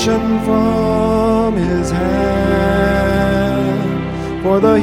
Salvation from his hand, for the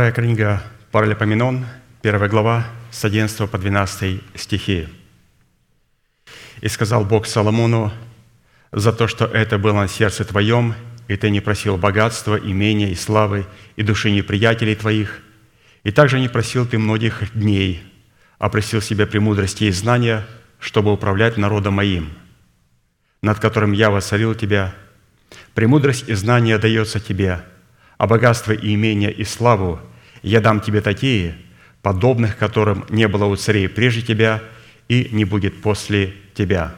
Вторая книга Паралипоменон, первая глава, с 11 по 12 стихи. «И сказал Бог Соломону, за то, что это было на сердце твоем, и ты не просил богатства, имения и славы, и души неприятелей твоих, и также не просил ты многих дней, а просил себе премудрости и знания, чтобы управлять народом моим, над которым я воцарил тебя. Премудрость и знание дается тебе, а богатство и имение и славу я дам тебе такие, подобных которым не было у царей прежде тебя и не будет после тебя».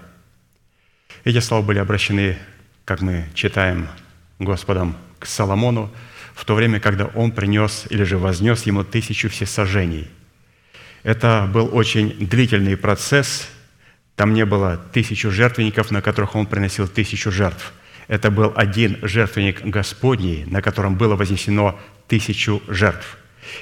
Эти слова были обращены, как мы читаем Господом, к Соломону, в то время, когда он принес или же вознес ему тысячу всесожжений. Это был очень длительный процесс. Там не было тысячу жертвенников, на которых он приносил тысячу жертв – это был один жертвенник Господний, на котором было вознесено тысячу жертв.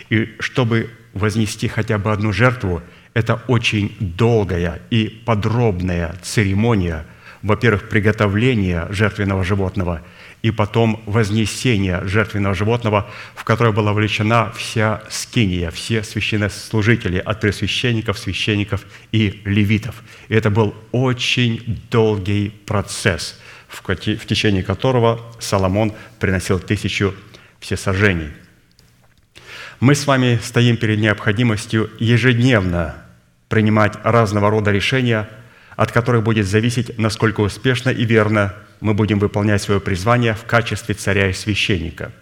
И чтобы вознести хотя бы одну жертву, это очень долгая и подробная церемония, во-первых, приготовления жертвенного животного и потом вознесения жертвенного животного, в которое была вовлечена вся скиния, все священнослужители, от пресвященников, священников и левитов. И это был очень долгий процесс – в течение которого Соломон приносил тысячу всесожжений. Мы с вами стоим перед необходимостью ежедневно принимать разного рода решения, от которых будет зависеть, насколько успешно и верно мы будем выполнять свое призвание в качестве царя и священника.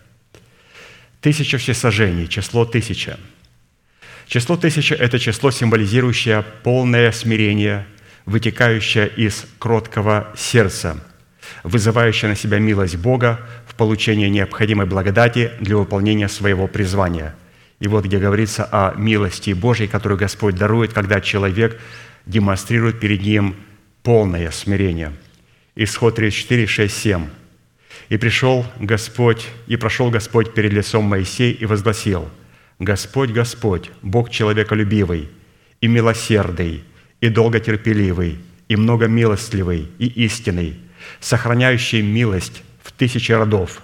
Тысяча всесожжений, число тысяча. Число тысяча – это число, символизирующее полное смирение, вытекающее из кроткого сердца – вызывающая на себя милость Бога в получении необходимой благодати для выполнения своего призвания. И вот где говорится о милости Божьей, которую Господь дарует, когда человек демонстрирует перед Ним полное смирение. Исход 34, 6, 7. «И пришел Господь, и прошел Господь перед лицом Моисея и возгласил, Господь, Господь, Бог человеколюбивый и милосердный, и долготерпеливый, и многомилостливый, и истинный, сохраняющий милость в тысячи родов,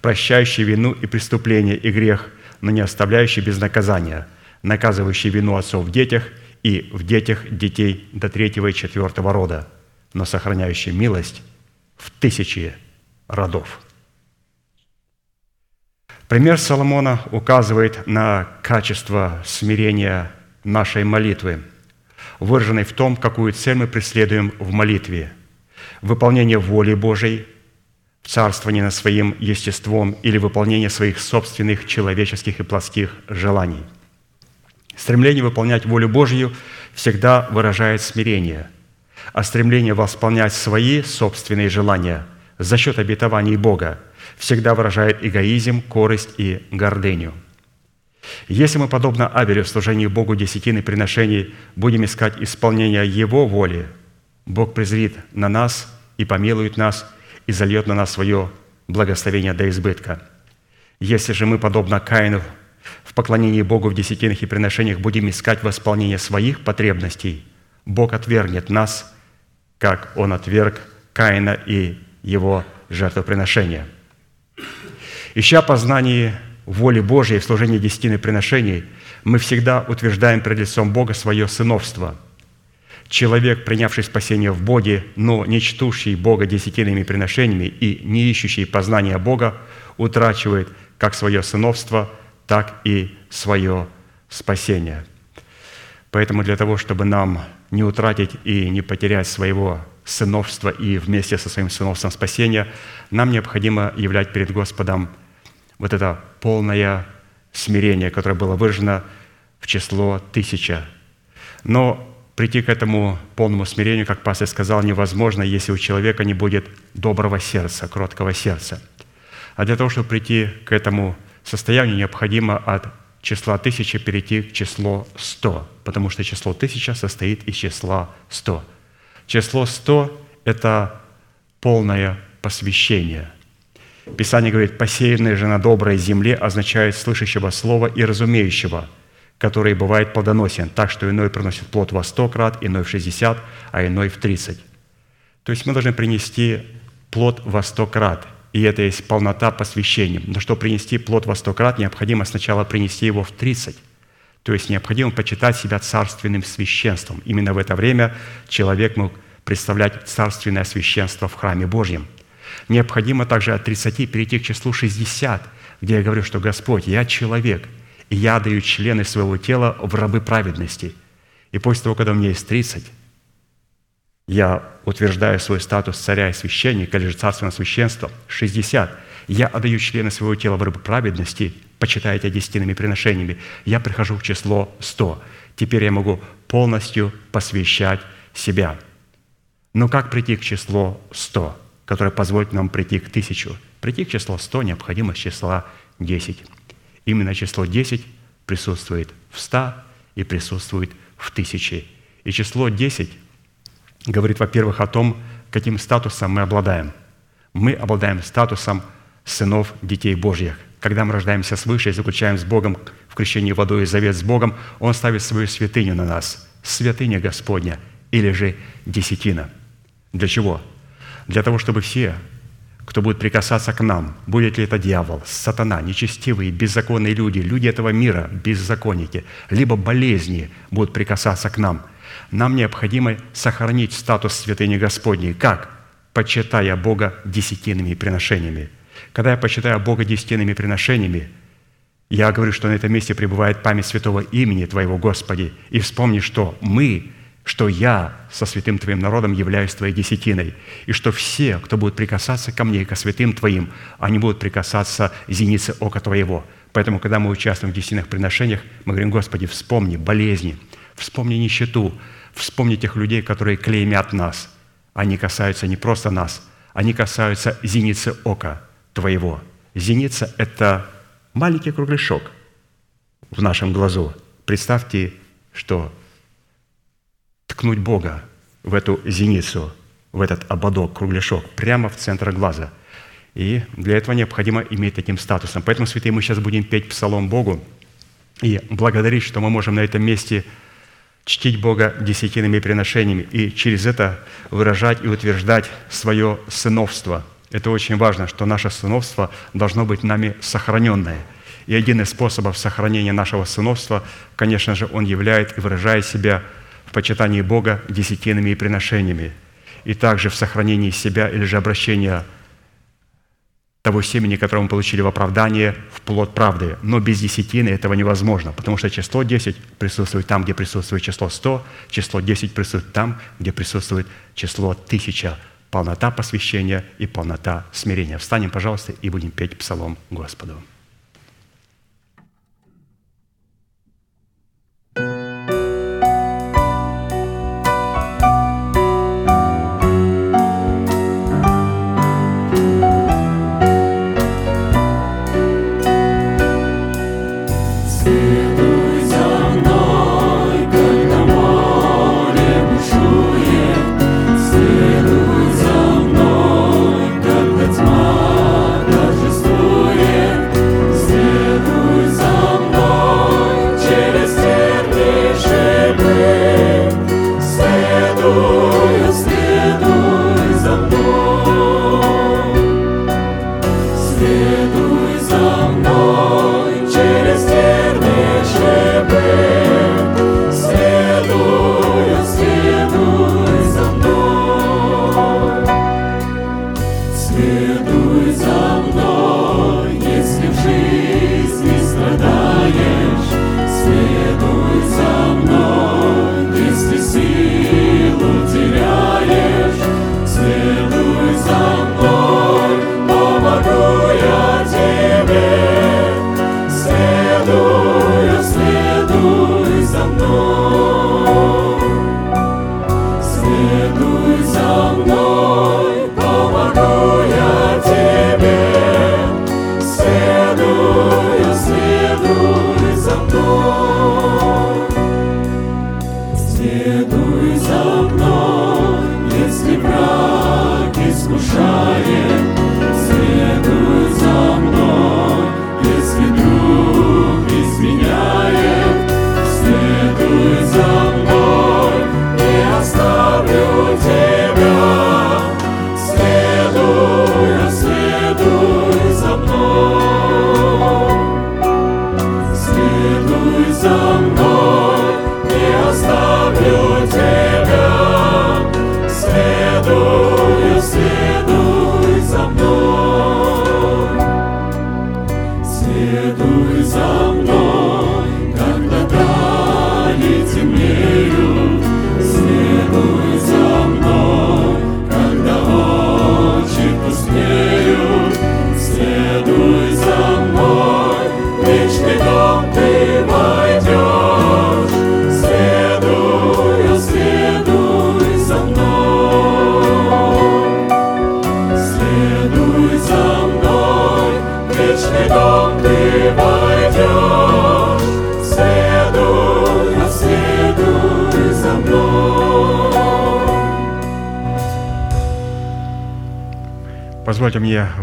прощающий вину и преступление и грех, но не оставляющий без наказания, наказывающий вину отцов в детях и в детях детей до третьего и четвертого рода, но сохраняющий милость в тысячи родов». Пример Соломона указывает на качество смирения нашей молитвы, выраженной в том, какую цель мы преследуем в молитве. Выполнение воли Божией, царствование над своим естеством или выполнение своих собственных человеческих и плотских желаний. Стремление выполнять волю Божью всегда выражает смирение, а стремление восполнять свои собственные желания за счет обетований Бога всегда выражает эгоизм, корость и гордыню. Если мы, подобно Авелю в служении Богу десятины приношений, будем искать исполнения Его воли, Бог презрит на нас и помилует нас, и зальет на нас свое благословение до избытка. Если же мы, подобно Каину, в поклонении Богу в десятинах и приношениях будем искать восполнение своих потребностей, Бог отвергнет нас, как Он отверг Каина и его жертвоприношения – Ища познание воли Божьей в служении десятины приношений, мы всегда утверждаем перед лицом Бога свое сыновство. Человек, принявший спасение в Боге, но не чтущий Бога десятинными приношениями и не ищущий познания Бога, утрачивает как свое сыновство, так и свое спасение. Поэтому для того, чтобы нам не утратить и не потерять своего сыновства и вместе со своим сыновством спасения, нам необходимо являть перед Господом – вот это полное смирение, которое было выражено в число тысяча. Но прийти к этому полному смирению, как пастор сказал, невозможно, если у человека не будет доброго сердца, кроткого сердца. А для того, чтобы прийти к этому состоянию, необходимо от числа тысячи перейти к числу сто, потому что число тысяча состоит из числа сто. Число сто – это полное посвящение – Писание говорит, «посеянное же на доброй земле» означает слышащего слова и разумеющего, который бывает плодоносен, так что иной приносит плод во сто крат, иной в шестьдесят, а иной в тридцать. То есть мы должны принести плод во сто крат, и это есть полнота посвящения. Но чтобы принести плод во сто крат, необходимо сначала принести его в тридцать. То есть необходимо почитать себя царственным священством. Именно в это время человек мог представлять царственное священство в храме Божьем – Необходимо также от 30 перейти к числу 60, где я говорю, что Господь, я человек, и я даю члены своего тела в рабы праведности. И после того, когда меня есть 30, я утверждаю свой статус царя и священника, или же царственного священства. 60. Я отдаю члены своего тела в рабы праведности, почитайте десятинными приношениями. Я прихожу в число 100. Теперь я могу полностью посвящать себя. Но как прийти к числу 100? которое позволит нам прийти к тысячу. Прийти к числу 100 необходимо с числа 10. Именно число 10 присутствует в 100 и присутствует в тысяче. И число 10 говорит, во-первых, о том, каким статусом мы обладаем. Мы обладаем статусом сынов детей Божьих. Когда мы рождаемся свыше и заключаем с Богом в крещении водой и завет с Богом, Он ставит свою святыню на нас. Святыня Господня или же десятина. Для чего? для того, чтобы все, кто будет прикасаться к нам, будет ли это дьявол, сатана, нечестивые, беззаконные люди, люди этого мира, беззаконники, либо болезни будут прикасаться к нам, нам необходимо сохранить статус святыни Господней. Как? Почитая Бога десятинными приношениями. Когда я почитаю Бога десятинными приношениями, я говорю, что на этом месте пребывает память святого имени Твоего, Господи, и вспомни, что мы что я со святым Твоим народом являюсь Твоей десятиной, и что все, кто будет прикасаться ко мне и ко святым Твоим, они будут прикасаться зеницы ока Твоего. Поэтому, когда мы участвуем в десятинных приношениях, мы говорим, Господи, вспомни болезни, вспомни нищету, вспомни тех людей, которые клеймят нас. Они касаются не просто нас, они касаются зеницы ока Твоего. Зеница – это маленький кругляшок в нашем глазу. Представьте, что ткнуть Бога в эту зеницу, в этот ободок, кругляшок, прямо в центр глаза. И для этого необходимо иметь таким статусом. Поэтому, святые, мы сейчас будем петь псалом Богу и благодарить, что мы можем на этом месте чтить Бога десятинными приношениями и через это выражать и утверждать свое сыновство. Это очень важно, что наше сыновство должно быть нами сохраненное. И один из способов сохранения нашего сыновства, конечно же, он являет и выражает себя почитании Бога десятинными приношениями – и также в сохранении себя или же обращения того семени, которое мы получили в оправдание, в плод правды. Но без десятины этого невозможно, потому что число 10 присутствует там, где присутствует число 100, число 10 присутствует там, где присутствует число 1000. Полнота посвящения и полнота смирения. Встанем, пожалуйста, и будем петь псалом Господу.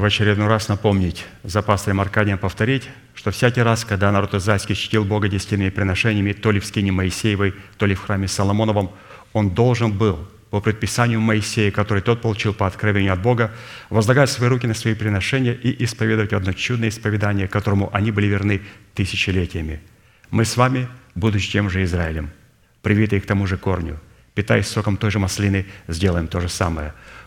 В очередной раз напомнить, за пастором Аркадием повторить, что всякий раз, когда народ израильский чтил Бога десятинными приношениями, то ли в скине Моисеевой, то ли в храме Соломоновом, он должен был по предписанию Моисея, который тот получил по откровению от Бога, возлагать свои руки на свои приношения и исповедовать одно чудное исповедание, которому они были верны тысячелетиями. Мы с вами, будучи тем же Израилем, привитые к тому же корню, питаясь соком той же маслины, сделаем то же самое –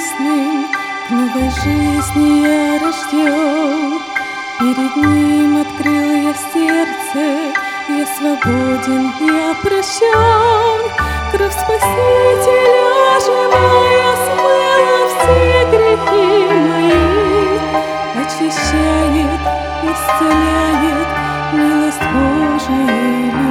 ясным К новой жизни я рожден Перед ним открыл я сердце Я свободен, я прощен. Кровь Спасителя живая смыла все грехи мои. Очищает, исцеляет милость Божия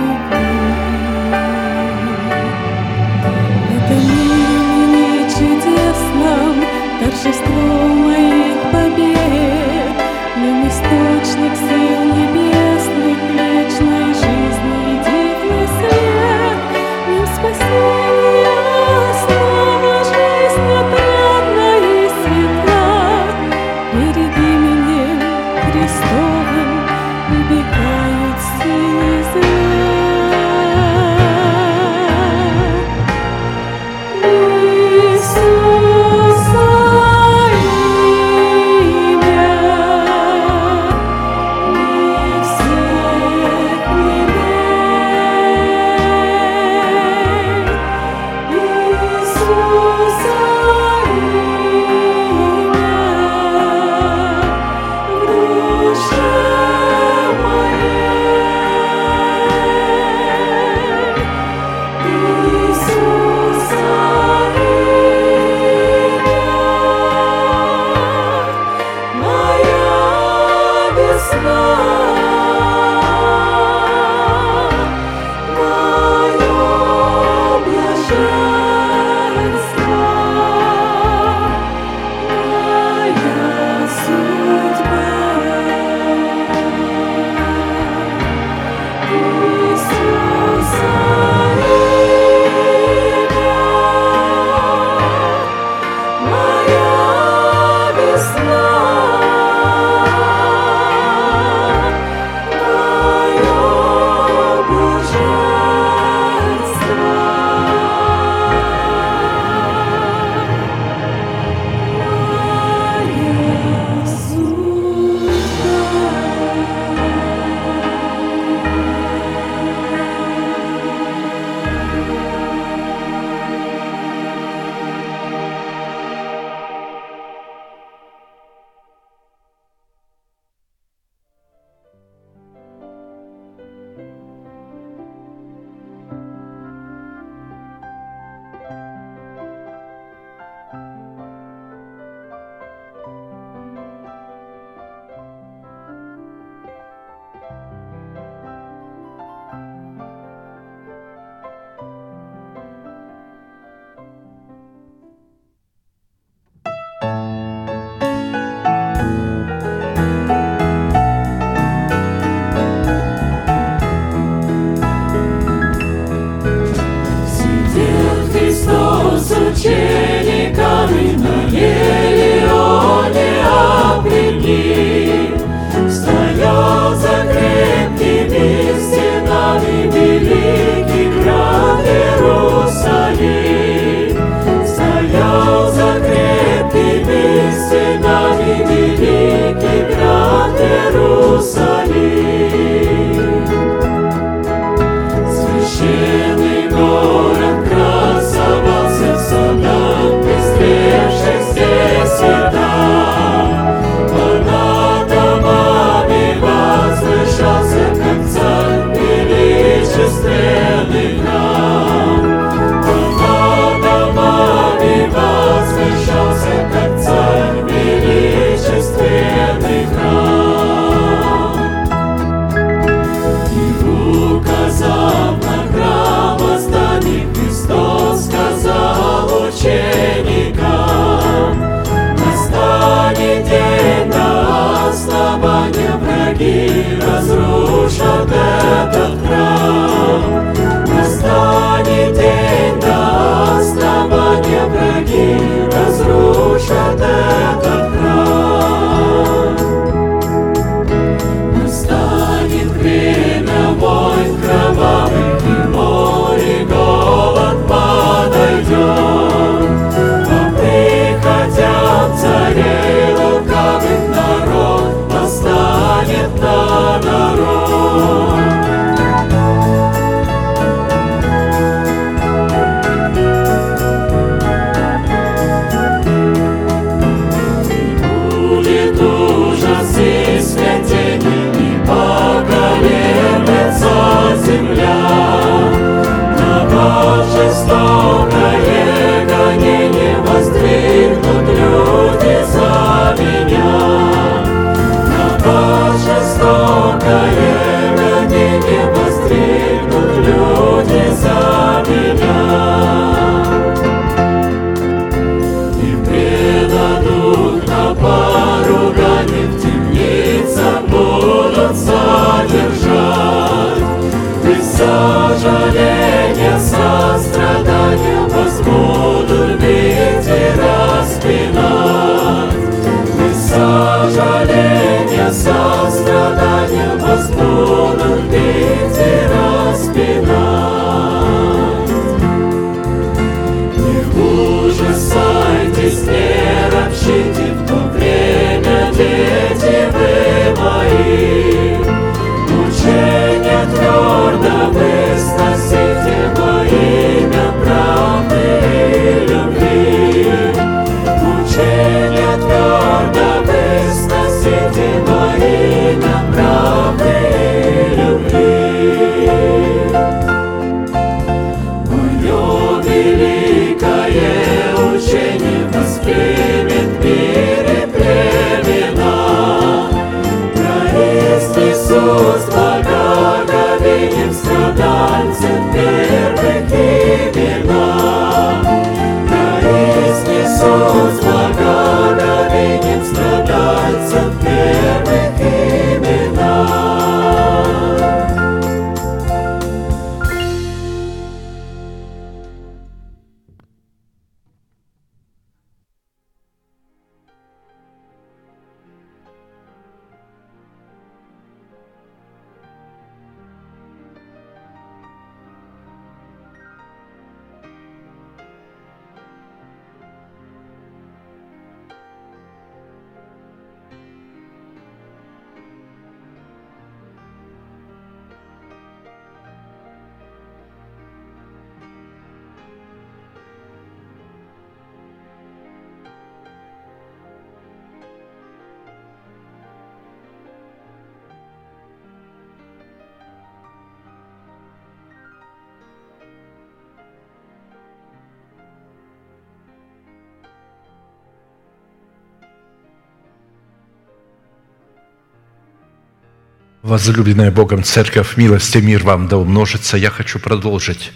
Возлюбленная Богом Церковь, милость и мир вам да умножится. Я хочу продолжить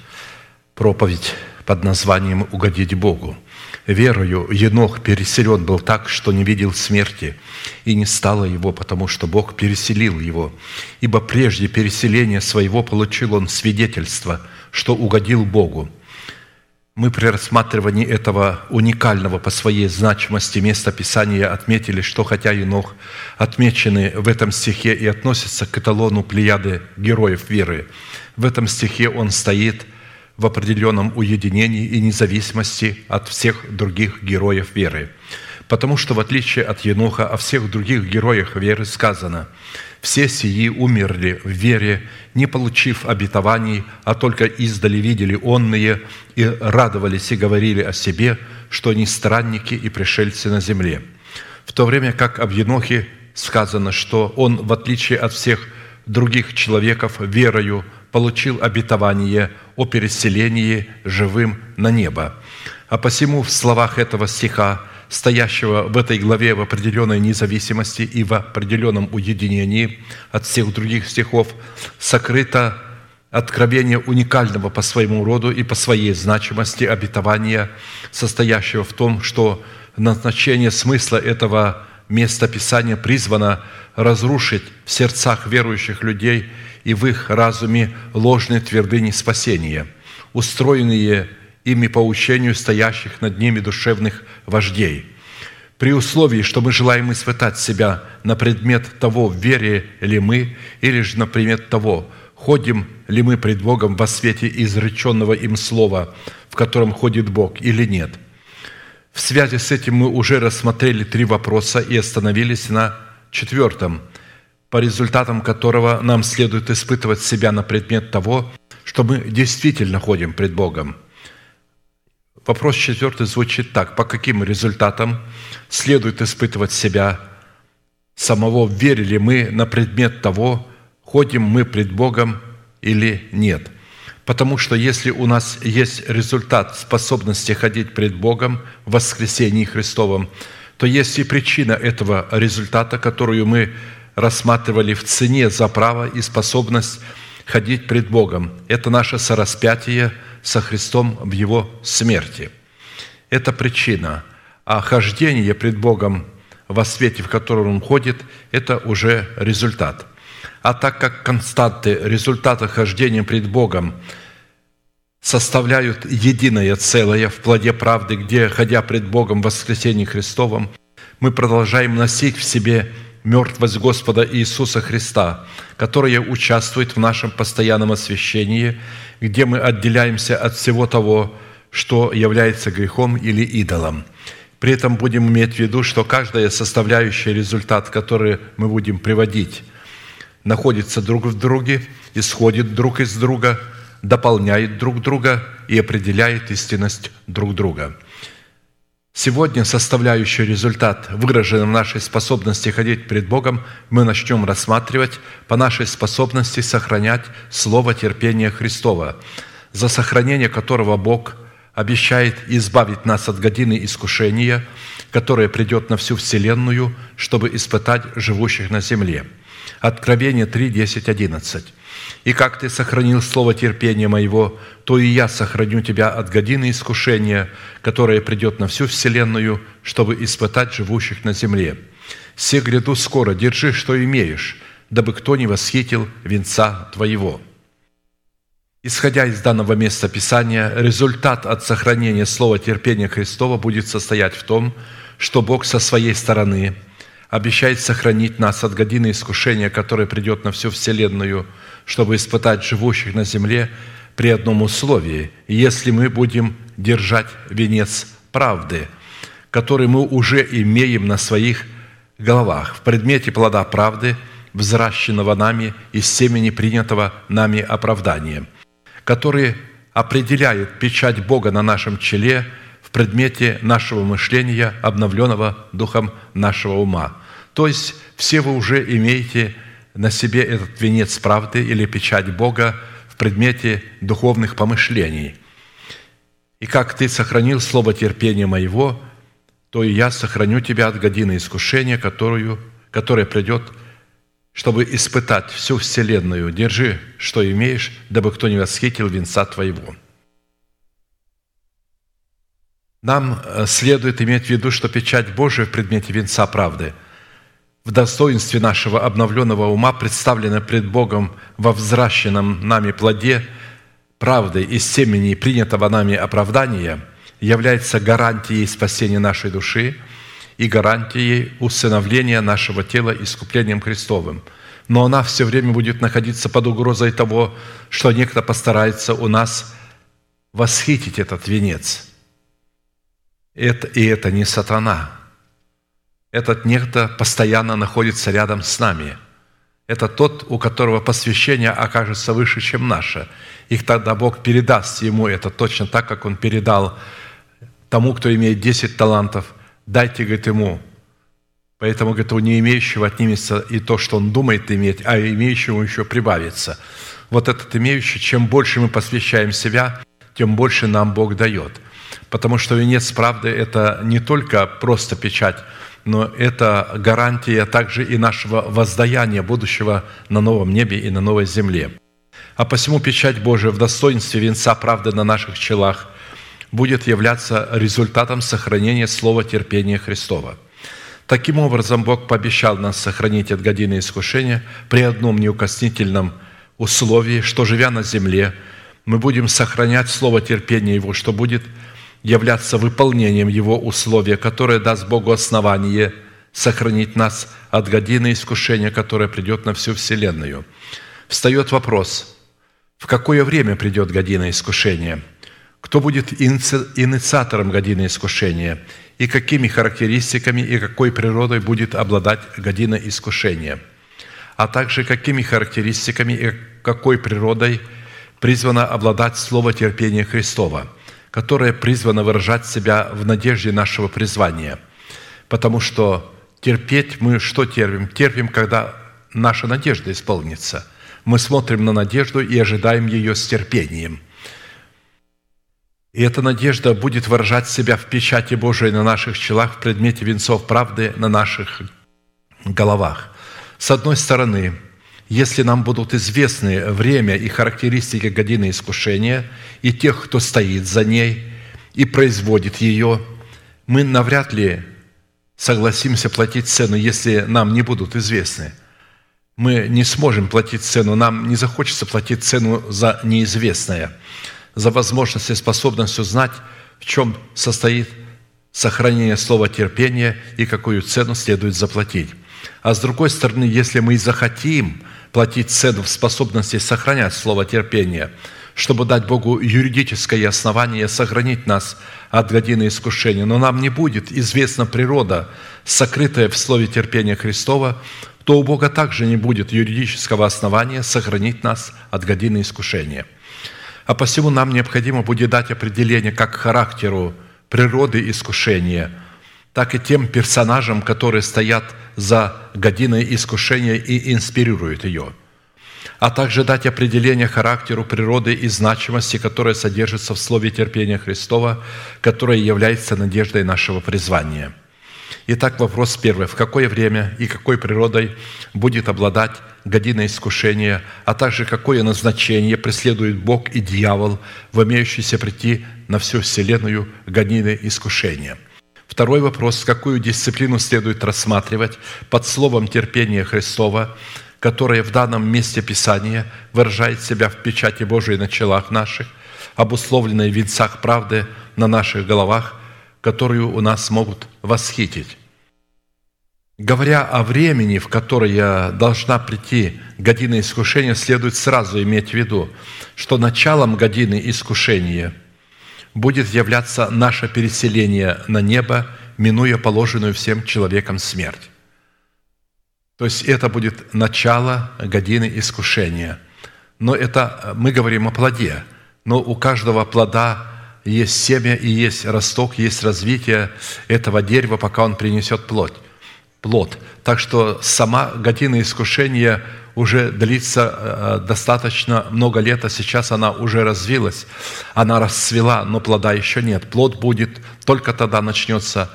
проповедь под названием «Угодить Богу». Верою Енох переселен был так, что не видел смерти, и не стало его, потому что Бог переселил его. Ибо прежде переселения своего получил он свидетельство, что угодил Богу – мы при рассматривании этого уникального по своей значимости места Писания отметили, что хотя Енох отмечены в этом стихе и относится к эталону плеяды героев веры, в этом стихе он стоит в определенном уединении и независимости от всех других героев веры. Потому что в отличие от Еноха, о всех других героях веры сказано – Все сии умерли в вере, не получив обетований, а только издали видели онные и радовались и говорили о себе, что они странники и пришельцы на земле. В то время как об Енохе сказано, что он, в отличие от всех других человеков, верою получил обетование о переселении живым на небо. А посему в словах этого стиха – стоящего в этой главе в определенной независимости и в определенном уединении от всех других стихов, сокрыто откровение уникального по своему роду и по своей значимости обетования, состоящего в том, что назначение смысла этого места Писания призвано разрушить в сердцах верующих людей и в их разуме ложные твердыни спасения, устроенные ими по учению стоящих над ними душевных вождей. При условии, что мы желаем испытать себя на предмет того, в вере ли мы, или же на предмет того, ходим ли мы пред Богом во свете изреченного им слова, в котором ходит Бог, или нет. В связи с этим мы уже рассмотрели три вопроса и остановились на четвертом, по результатам которого нам следует испытывать себя на предмет того, что мы действительно ходим пред Богом – Вопрос четвертый звучит так. По каким результатам следует испытывать себя самого, верили мы на предмет того, ходим мы пред Богом или нет? Потому что если у нас есть результат способности ходить пред Богом в воскресении Христовом, то есть и причина этого результата, которую мы рассматривали в цене за право и способность ходить пред Богом. Это наше сораспятие – со Христом в Его смерти. Это причина. А хождение пред Богом во свете, в котором Он ходит, это уже результат. А так как константы результата хождения пред Богом составляют единое целое в плоде правды, где, ходя пред Богом в воскресении Христовом, мы продолжаем носить в себе мертвость Господа Иисуса Христа, которая участвует в нашем постоянном освящении, где мы отделяемся от всего того, что является грехом или идолом. При этом будем иметь в виду, что каждая составляющая результат, который мы будем приводить, находится друг в друге, исходит друг из друга, дополняет друг друга и определяет истинность друг друга – Сегодня составляющий результат, выраженный в нашей способности ходить пред Богом, мы начнем рассматривать по нашей способности сохранять Слово терпения Христова, за сохранение которого Бог обещает избавить нас от годины искушения, которое придет на всю вселенную, чтобы испытать живущих на земле. Откровение 3, 10, 11. И как ты сохранил слово терпения моего, то и я сохраню тебя от годины искушения, которое придет на всю вселенную, чтобы испытать живущих на земле. Все гряду скоро, держи, что имеешь, дабы кто не восхитил венца твоего». Исходя из данного места Писания, результат от сохранения слова терпения Христова будет состоять в том, что Бог со своей стороны обещает сохранить нас от годины искушения, которое придет на всю вселенную – чтобы испытать живущих на земле при одном условии, если мы будем держать венец правды, который мы уже имеем на своих головах, в предмете плода правды, взращенного нами из семени принятого нами оправдания, который определяет печать Бога на нашем челе в предмете нашего мышления, обновленного духом нашего ума. То есть все вы уже имеете на себе этот венец правды или печать Бога в предмете духовных помышлений. И как ты сохранил слово терпения моего, то и я сохраню тебя от годины искушения, которую, которая придет, чтобы испытать всю вселенную. Держи, что имеешь, дабы кто не восхитил венца твоего». Нам э, следует иметь в виду, что печать Божия в предмете венца правды – в достоинстве нашего обновленного ума, представлено пред Богом во взращенном нами плоде правды из семени принятого нами оправдания, является гарантией спасения нашей души и гарантией усыновления нашего тела искуплением Христовым. Но она все время будет находиться под угрозой того, что некто постарается у нас восхитить этот венец. Это, и это не сатана – этот некто постоянно находится рядом с нами. это тот, у которого посвящение окажется выше, чем наше. Их тогда Бог передаст ему это точно так, как Он передал тому, кто имеет 10 талантов. Дайте, говорит, ему. Поэтому, говорит, у не имеющего отнимется и то, что он думает иметь, а имеющему еще прибавится. Вот этот имеющий, чем больше мы посвящаем себя, тем больше нам Бог дает. Потому что венец правды – это не только просто печать, но это гарантия также и нашего воздаяния будущего на новом небе и на новой земле. А посему печать Божия в достоинстве венца правды на наших челах будет являться результатом сохранения слова терпения Христова. Таким образом, Бог пообещал нас сохранить от годины искушения при одном неукоснительном условии, что, живя на земле, мы будем сохранять слово терпения Его, что будет – являться выполнением Его условия, которое даст Богу основание сохранить нас от годины искушения, которое придет на всю Вселенную. Встает вопрос, в какое время придет година искушения? Кто будет инициатором годины искушения? И какими характеристиками и какой природой будет обладать година искушения? А также какими характеристиками и какой природой призвано обладать слово терпения Христова – которое призвано выражать себя в надежде нашего призвания. Потому что терпеть мы что терпим? Терпим, когда наша надежда исполнится. Мы смотрим на надежду и ожидаем ее с терпением. И эта надежда будет выражать себя в печати Божией на наших челах, в предмете венцов правды на наших головах. С одной стороны, если нам будут известны время и характеристики годины искушения и тех, кто стоит за ней и производит ее, мы навряд ли согласимся платить цену, если нам не будут известны. Мы не сможем платить цену, нам не захочется платить цену за неизвестное, за возможность и способность узнать, в чем состоит сохранение слова терпения и какую цену следует заплатить. А с другой стороны, если мы захотим – платить цену в способности сохранять слово терпения, чтобы дать Богу юридическое основание сохранить нас от годины искушения. Но нам не будет известна природа, сокрытая в слове терпения Христова, то у Бога также не будет юридического основания сохранить нас от годины искушения. А посему нам необходимо будет дать определение как характеру природы искушения – так и тем персонажам, которые стоят за годиной искушения и инспирируют ее, а также дать определение характеру природы и значимости, которая содержится в слове терпения Христова, которое является надеждой нашего призвания. Итак, вопрос первый. В какое время и какой природой будет обладать година искушения, а также какое назначение преследует Бог и дьявол в имеющейся прийти на всю вселенную годины искушения – Второй вопрос, какую дисциплину следует рассматривать под словом терпения Христова, которое в данном месте Писания выражает себя в печати Божией на челах наших, обусловленной в венцах правды на наших головах, которую у нас могут восхитить. Говоря о времени, в которое должна прийти година искушения, следует сразу иметь в виду, что началом годины искушения – будет являться наше переселение на небо, минуя положенную всем человекам смерть. То есть это будет начало годины искушения. Но это мы говорим о плоде. Но у каждого плода есть семя и есть росток, есть развитие этого дерева, пока он принесет плод. плод. Так что сама година искушения – уже длится э, достаточно много лет, а сейчас она уже развилась, она расцвела, но плода еще нет. Плод будет только тогда начнется,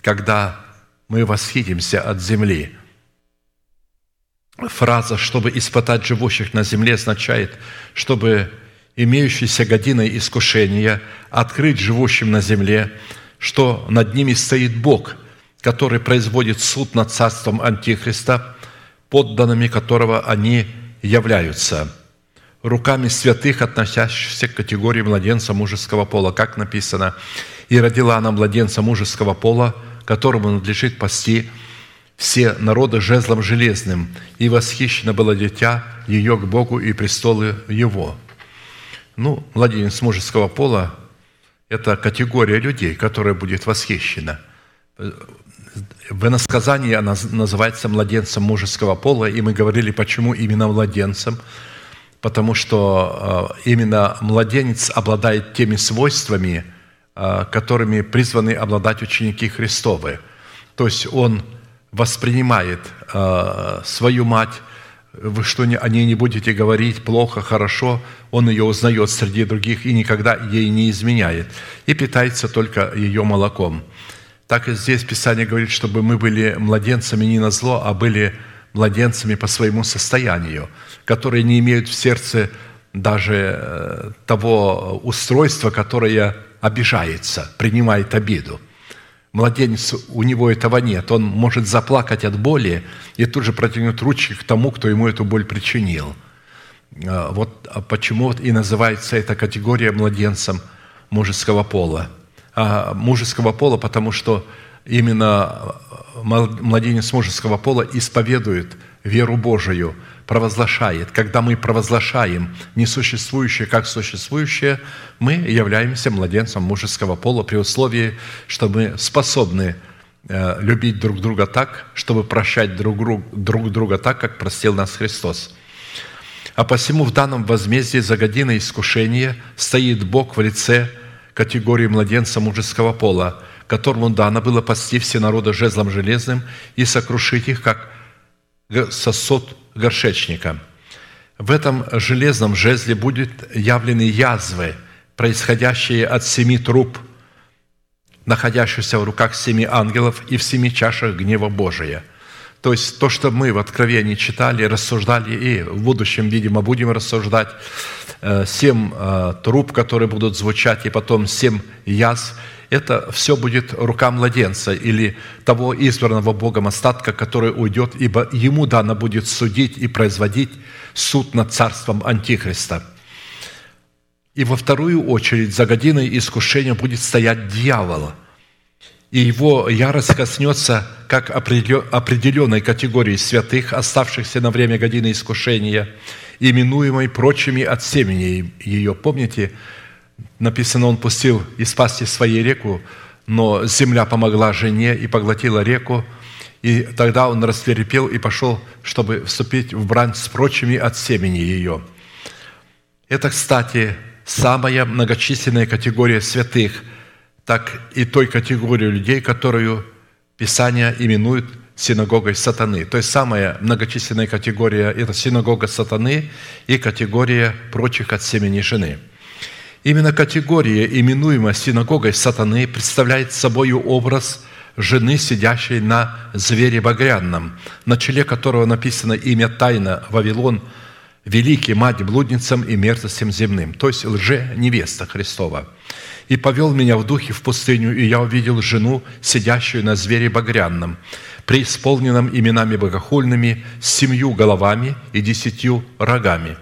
когда мы восхитимся от земли. Фраза «чтобы испытать живущих на земле» означает, чтобы имеющиеся годиной искушения открыть живущим на земле, что над ними стоит Бог, который производит суд над царством Антихриста – подданными которого они являются, руками святых, относящихся к категории младенца мужеского пола, как написано, «И родила она младенца мужеского пола, которому надлежит пасти все народы жезлом железным, и восхищено было дитя ее к Богу и престолы его». Ну, младенец мужеского пола – это категория людей, которая будет восхищена. В иносказании она называется младенцем мужеского пола, и мы говорили, почему именно младенцем, потому что э, именно младенец обладает теми свойствами, э, которыми призваны обладать ученики Христовы. То есть он воспринимает э, свою мать, вы что, о ней не будете говорить плохо, хорошо, он ее узнает среди других и никогда ей не изменяет, и питается только ее молоком. Так и здесь Писание говорит, чтобы мы были младенцами не на зло, а были младенцами по своему состоянию, которые не имеют в сердце даже э, того устройства, которое обижается, принимает обиду – Младенец, у него этого нет. Он может заплакать от боли и тут же протянуть ручки к тому, кто ему эту боль причинил. А, вот а почему и называется эта категория младенцем мужеского пола. А мужеского пола, потому что именно младенец мужеского пола исповедует веру Божию – провозглашает. Когда мы провозглашаем несуществующее как существующее, мы являемся младенцем мужеского пола при условии, что мы способны э, любить друг друга так, чтобы прощать друг, друг друга так, как простил нас Христос. А посему в данном возмездии за годиной искушения стоит Бог в лице категории младенца мужеского пола, которому дано было пасти все народы жезлом железным и сокрушить их, как сосуд горшечника. В этом железном жезле будет явлены язвы, происходящие от семи труб, находящихся в руках семи ангелов и в семи чашах гнева Божия. То есть то, что мы в Откровении читали, рассуждали и в будущем, видимо, будем рассуждать, э, семь э, труб, которые будут звучать, и потом семь язв – это все будет рука младенца или того избранного Богом остатка, который уйдет, ибо ему дано будет судить и производить суд над царством Антихриста. И во вторую очередь за годиной искушения будет стоять дьявол, и его ярость коснется как определенной категории святых, оставшихся на время годины искушения, именуемой прочими от семени ее. Помните, Написано, он пустил из пасти своей реку, но земля помогла жене и поглотила реку, и тогда он растерпел и пошел, чтобы вступить в брань с прочими от семени ее. Это, кстати, самая многочисленная категория святых, так и той категории людей, которую Писание именует синагогой сатаны. То есть самая многочисленная категория – это синагога сатаны и категория прочих от семени жены – Именно категория, именуемая синагогой сатаны, представляет собой образ жены, сидящей на звере багряном, на челе которого написано имя тайна Вавилон, великий мать блудницам и мерзостям земным, то есть лже-невеста Христова. «И повел меня в духе в пустыню, и я увидел жену, сидящую на звере багряном, преисполненном именами богохульными, с семью головами и десятью рогами.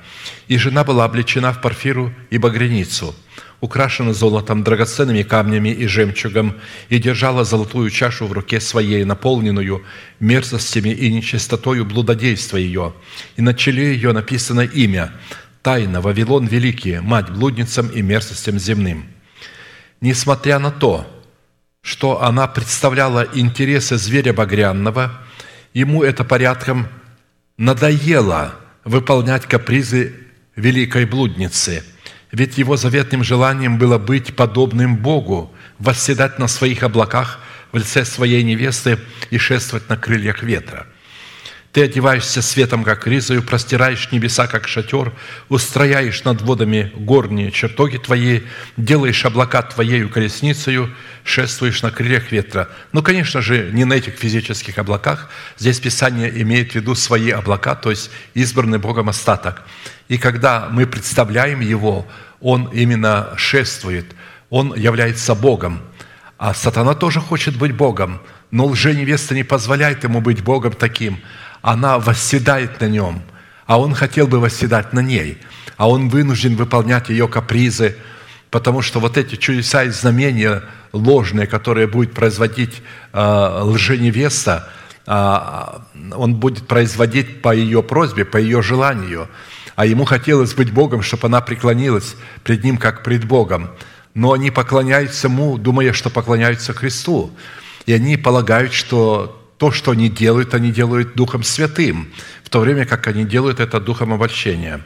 И жена была облечена в парфиру и багряницу, украшена золотом, драгоценными камнями и жемчугом, и держала золотую чашу в руке своей, наполненную мерзостями и нечистотою блудодейства ее. И на челе ее написано имя «Тайна Вавилон Великий, мать блудницам и мерзостям земным». Несмотря на то, что она представляла интересы зверя багряного, ему это порядком надоело выполнять капризы великой блудницы, ведь его заветным желанием было быть подобным Богу, восседать на своих облаках в лице своей невесты и шествовать на крыльях ветра – ты одеваешься светом, как ризою, простираешь небеса, как шатер, устрояешь над водами горние чертоги твои, делаешь облака твоею колесницею, шествуешь на крыльях ветра. Ну, конечно же, не на этих физических облаках. Здесь Писание имеет в виду свои облака, то есть избранный Богом остаток. И когда мы представляем Его, Он именно шествует, Он является Богом. А сатана тоже хочет быть Богом, но лженевеста не позволяет ему быть Богом таким – она восседает на нем, а он хотел бы восседать на ней, а он вынужден выполнять ее капризы, потому что вот эти чудеса и знамения ложные, которые будет производить э, лженевеста, э, он будет производить по ее просьбе, по ее желанию. А ему хотелось быть Богом, чтобы она преклонилась пред Ним, как пред Богом. Но они поклоняются Ему, думая, что поклоняются Христу. И они полагают, что то, что они делают, они делают Духом Святым, в то время как они делают это Духом обольщения.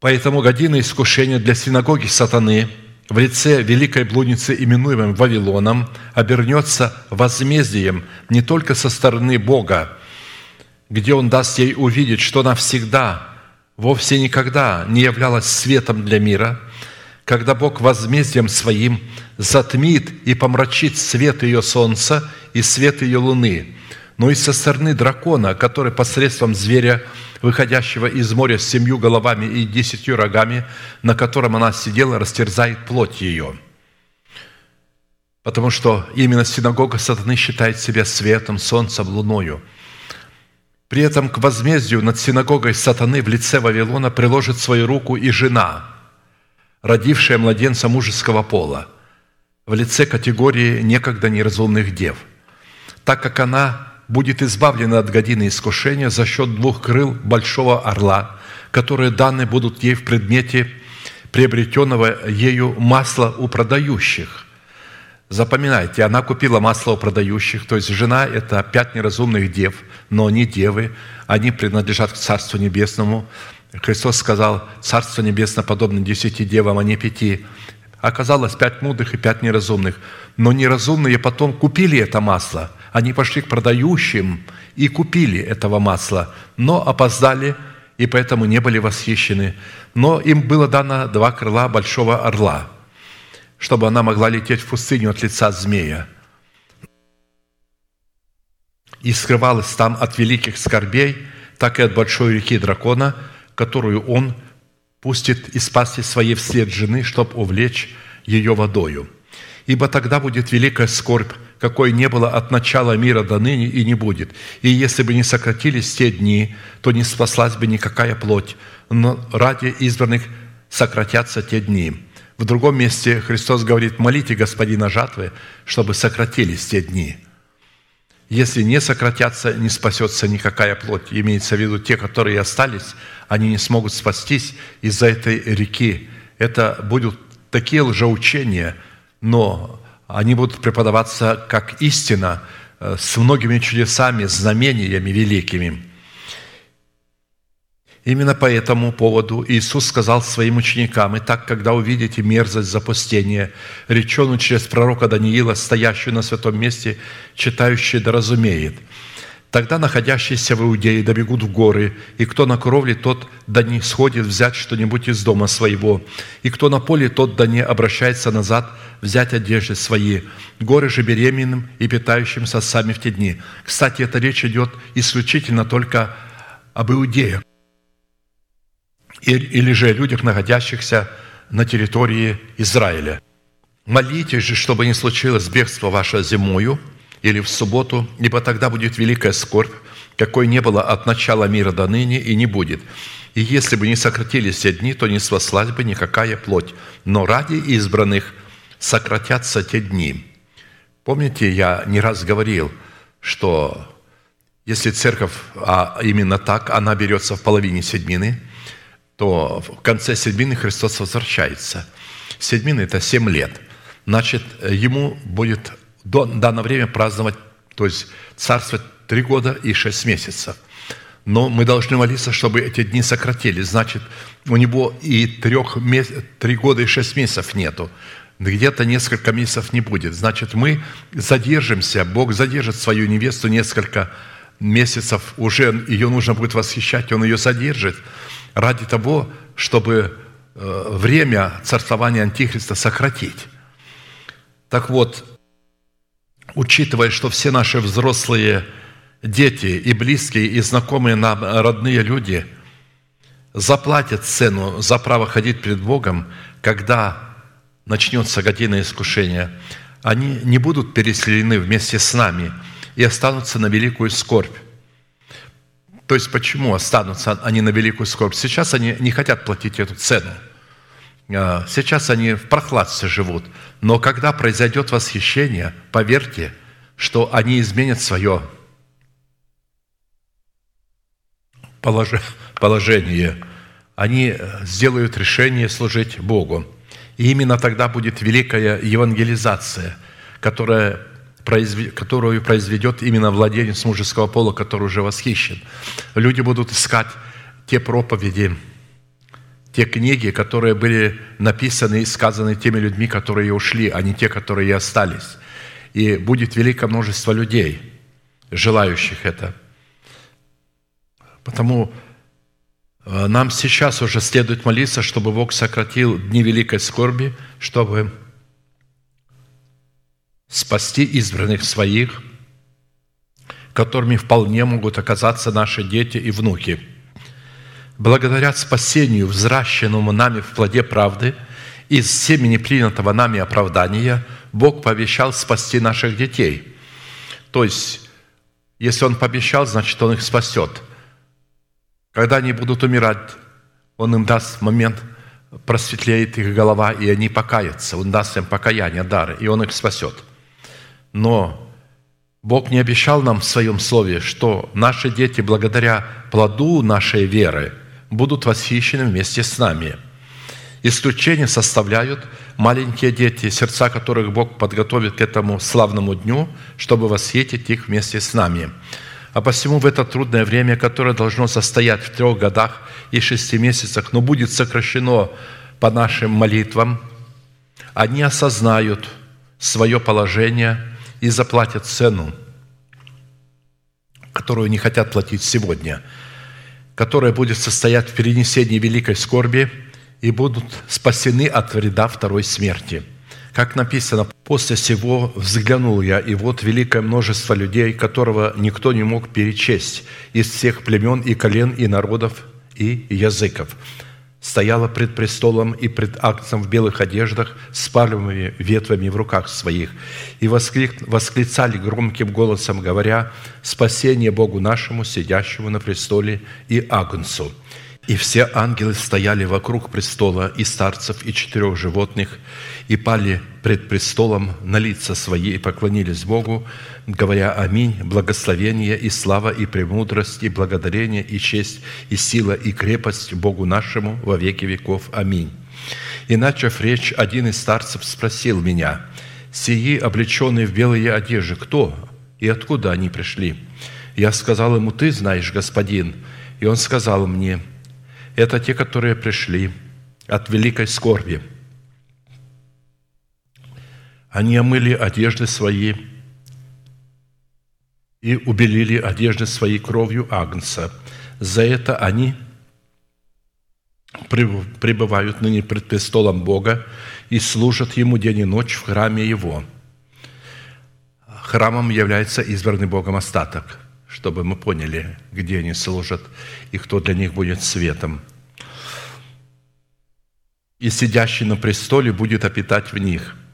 Поэтому година искушения для синагоги сатаны в лице великой блудницы, именуемой Вавилоном, обернется возмездием не только со стороны Бога, где Он даст ей увидеть, что она всегда, вовсе никогда не являлась светом для мира, когда Бог возмездием Своим затмит и помрачит свет ее солнца и свет ее луны, но и со стороны дракона, который посредством зверя, выходящего из моря с семью головами и десятью рогами, на котором она сидела, растерзает плоть ее. Потому что именно синагога сатаны считает себя светом, солнцем, луною – при этом к возмездию над синагогой сатаны в лице Вавилона приложит свою руку и жена, родившая младенца мужеского пола, в лице категории некогда неразумных дев, так как она будет избавлена от годины искушения за счет двух крыл большого орла, которые даны будут ей в предмете приобретенного ею масла у продающих – Запоминайте, она купила масло у продающих, то есть жена – это пять неразумных дев, но не девы, они принадлежат к Царству Небесному. Христос сказал, Царство Небесное подобно десяти девам, а не пяти. Оказалось пять мудрых и пять неразумных. Но неразумные потом купили это масло. Они пошли к продающим и купили этого масла, но опоздали и поэтому не были восхищены. Но им было дано два крыла большого орла – чтобы она могла лететь в пустыню от лица змея. И скрывалась там от великих скорбей, так и от большой реки дракона, которую он пустит из пасти своей вслед жены, чтобы увлечь ее водою. Ибо тогда будет великая скорбь, какой не было от начала мира до ныне и не будет. И если бы не сократились те дни, то не спаслась бы никакая плоть, но ради избранных сократятся те дни. В другом месте Христос говорит, молите Господина жатвы, чтобы сократились те дни. Если не сократятся, не спасется никакая плоть. Имеется в виду те, которые остались, они не смогут спастись из-за этой реки. Это будут такие лжеучения, но они будут преподаваться как истина э, с многими чудесами, знамениями великими – Именно по этому поводу Иисус сказал своим ученикам, «Итак, когда увидите мерзость запустения, реченую через пророка Даниила, стоящую на святом месте, читающий да разумеет, Тогда находящиеся в Иудее добегут в горы, и кто на кровле, тот да не сходит взять что-нибудь из дома своего, и кто на поле, тот да не обращается назад взять одежды свои. Горы же беременным и питающимся сами в те дни». Кстати, эта речь идет исключительно только об иудеях или же о людях, находящихся на территории Израиля. Молитесь же, чтобы не случилось бегство ваше зимою или в субботу, ибо тогда будет великая скорбь, какой не было от начала мира до ныне и не будет. И если бы не сократились те дни, то не спаслась бы никакая плоть. Но ради избранных сократятся те дни. Помните, я не раз говорил, что если церковь, а именно так, она берется в половине седьмины – то в конце седьмины Христос возвращается. Седьмина – это семь лет. Значит, ему будет дано время праздновать, то есть царство три года и шесть месяцев. Но мы должны молиться, чтобы эти дни сократились. Значит, у него и трех, три года и шесть месяцев нету. Где-то несколько месяцев не будет. Значит, мы задержимся, Бог задержит свою невесту несколько месяцев, уже ее нужно будет восхищать, Он ее задержит – ради того, чтобы э, время царствования Антихриста сократить. Так вот, учитывая, что все наши взрослые дети и близкие, и знакомые нам родные люди заплатят цену за право ходить перед Богом, когда начнется година искушения, они не будут переселены вместе с нами и останутся на великую скорбь. То есть почему останутся они на великую скорбь? Сейчас они не хотят платить эту цену. А, сейчас они в прохладстве живут. Но когда произойдет восхищение, поверьте, что они изменят свое положение. Они сделают решение служить Богу. И именно тогда будет великая евангелизация, которая которую произведет именно владелец мужеского пола, который уже восхищен. Люди будут искать те проповеди, те книги, которые были написаны и сказаны теми людьми, которые ушли, а не те, которые остались. И будет великое множество людей, желающих это. Потому э, нам сейчас уже следует молиться, чтобы Бог сократил дни великой скорби, чтобы спасти избранных своих, которыми вполне могут оказаться наши дети и внуки. Благодаря спасению, взращенному нами в плоде правды, из семени принятого нами оправдания, Бог пообещал спасти наших детей. То есть, если Он пообещал, значит, Он их спасет. Когда они будут умирать, Он им даст момент, просветлеет их голова, и они покаятся. Он даст им покаяние, дары, и Он их спасет – но Бог не обещал нам в Своем Слове, что наши дети благодаря плоду нашей веры будут восхищены вместе с нами. Исключение составляют маленькие дети, сердца которых Бог подготовит к этому славному дню, чтобы восхитить их вместе с нами. А посему в это трудное время, которое должно состоять в трех годах и шести месяцах, но будет сокращено по нашим молитвам, они осознают свое положение – и заплатят цену, которую не хотят платить сегодня, которая будет состоять в перенесении великой скорби и будут спасены от вреда второй смерти. Как написано, «После сего взглянул я, и вот великое множество людей, которого никто не мог перечесть, из всех племен и колен и народов и языков» стояла пред престолом и пред акцем в белых одеждах с пальмовыми ветвями в руках своих, и восклицали громким голосом, говоря, «Спасение Богу нашему, сидящему на престоле, и Агнцу!» И все ангелы стояли вокруг престола и старцев, и четырех животных, и пали пред престолом на лица свои и поклонились Богу, говоря «Аминь, благословение и слава и премудрость, и благодарение, и честь, и сила, и крепость Богу нашему во веки веков. Аминь». И, начав речь, один из старцев спросил меня, «Сии, облеченные в белые одежды, кто и откуда они пришли?» Я сказал ему, «Ты знаешь, господин». И он сказал мне, «Это те, которые пришли от великой скорби, они омыли одежды свои и убелили одежды свои кровью Агнца. За это они пребывают ныне пред престолом Бога и служат Ему день и ночь в храме Его. Храмом является избранный Богом остаток, чтобы мы поняли, где они служат и кто для них будет светом. И сидящий на престоле будет опитать в них –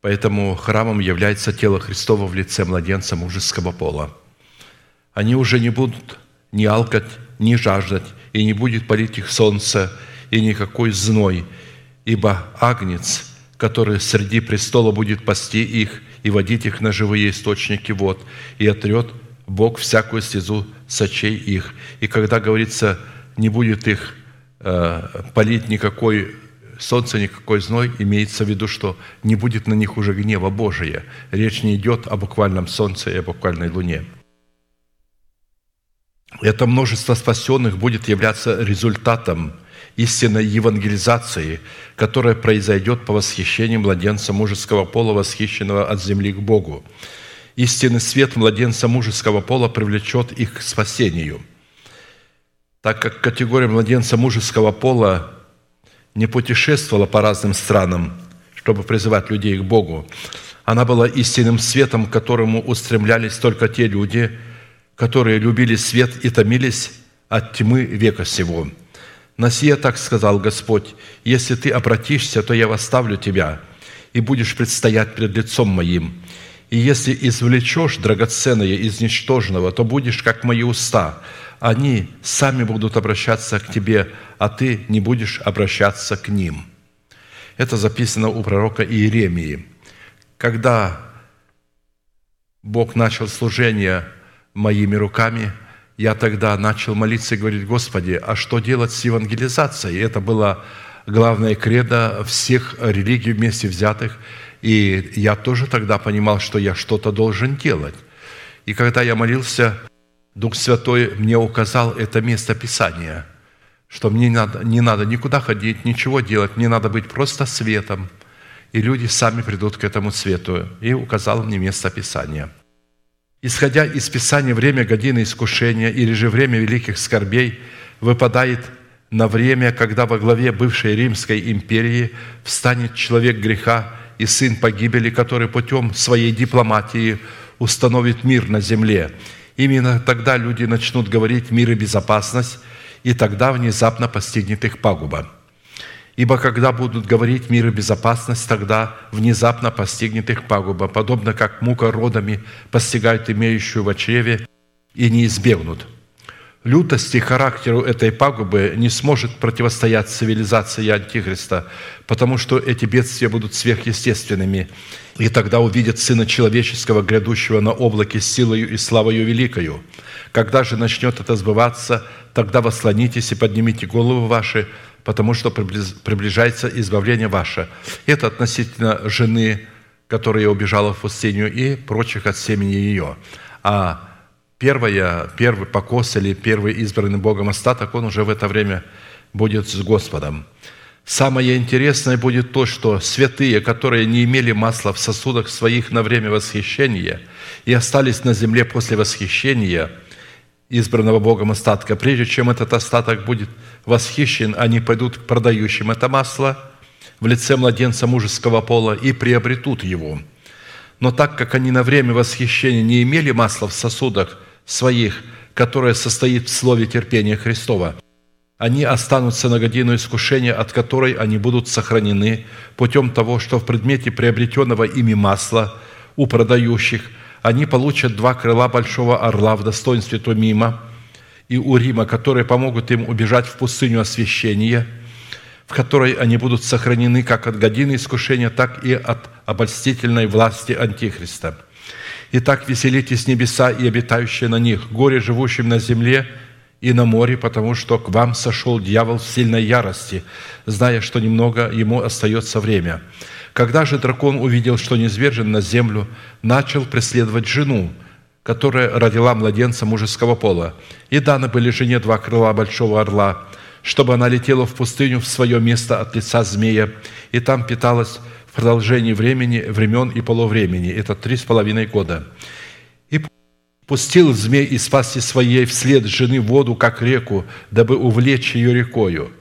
Поэтому храмом является тело Христова в лице младенца мужеского пола. Они уже не будут ни алкать, ни жаждать, и не будет палить их солнце, и никакой зной, ибо Агнец, который среди престола будет пасти их и водить их на живые источники вод, и отрет Бог всякую слезу сочей их. И когда говорится, не будет их э, палить никакой солнце никакой зной, имеется в виду, что не будет на них уже гнева Божия. Речь не идет о буквальном солнце и о буквальной луне. Это множество спасенных будет являться результатом истинной евангелизации, которая произойдет по восхищению младенца мужеского пола, восхищенного от земли к Богу. Истинный свет младенца мужеского пола привлечет их к спасению. Так как категория младенца мужеского пола не путешествовала по разным странам, чтобы призывать людей к Богу. Она была истинным светом, к которому устремлялись только те люди, которые любили свет и томились от тьмы века сего. На сие так сказал Господь, «Если ты обратишься, то я восставлю тебя, и будешь предстоять пред лицом моим. И если извлечешь драгоценное из ничтожного, то будешь, как мои уста, они сами будут обращаться к тебе, а ты не будешь обращаться к ним». Это записано у пророка Иеремии. Когда Бог начал служение моими руками, я тогда начал молиться и говорить, Господи, а что делать с евангелизацией? И это было главное кредо всех религий вместе взятых. И я тоже тогда понимал, что я что-то должен делать. И когда я молился, Дух Святой мне указал это место Писания, что мне не надо, не надо никуда ходить, ничего делать, мне надо быть просто светом, и люди сами придут к этому свету. И указал мне место Писания. Исходя из Писания, время годины искушения или же время великих скорбей выпадает на время, когда во главе бывшей Римской империи встанет человек греха и сын погибели, который путем своей дипломатии установит мир на земле – Именно тогда люди начнут говорить «мир и безопасность», и тогда внезапно постигнет их пагуба. Ибо когда будут говорить «мир и безопасность», тогда внезапно постигнет их пагуба, подобно как мука родами постигают имеющую в чреве и не избегнут – лютости характеру этой пагубы не сможет противостоять цивилизации Антихриста, потому что эти бедствия будут сверхъестественными, и тогда увидят Сына Человеческого, грядущего на облаке силою и славою великою. Когда же начнет это сбываться, тогда вослонитесь и поднимите головы ваши, потому что приближается избавление ваше. Это относительно жены, которая убежала в пустыню, и прочих от семени ее. А первая, первый покос или первый избранный Богом остаток, он уже в это время будет с Господом. Самое интересное будет то, что святые, которые не имели масла в сосудах своих на время восхищения и остались на земле после восхищения избранного Богом остатка, прежде чем этот остаток будет восхищен, они пойдут к продающим это масло в лице младенца мужеского пола и приобретут его. Но так как они на время восхищения не имели масла в сосудах своих, которое состоит в слове терпения Христова. Они останутся на годину искушения, от которой они будут сохранены путем того, что в предмете приобретенного ими масла у продающих они получат два крыла большого орла в достоинстве Томима и Урима, которые помогут им убежать в пустыню освящения, в которой они будут сохранены как от годины искушения, так и от обольстительной власти Антихриста – Итак, веселитесь небеса и обитающие на них, горе живущим на земле и на море, потому что к вам сошел дьявол в сильной ярости, зная, что немного ему остается время. Когда же дракон увидел, что низвержен на землю, начал преследовать жену, которая родила младенца мужеского пола. И даны были жене два крыла большого орла, чтобы она летела в пустыню в свое место от лица змея, и там питалась продолжении времени, времен и полувремени. Это три с половиной года. И пустил змей из пасти своей вслед жены воду, как реку, дабы увлечь ее рекою.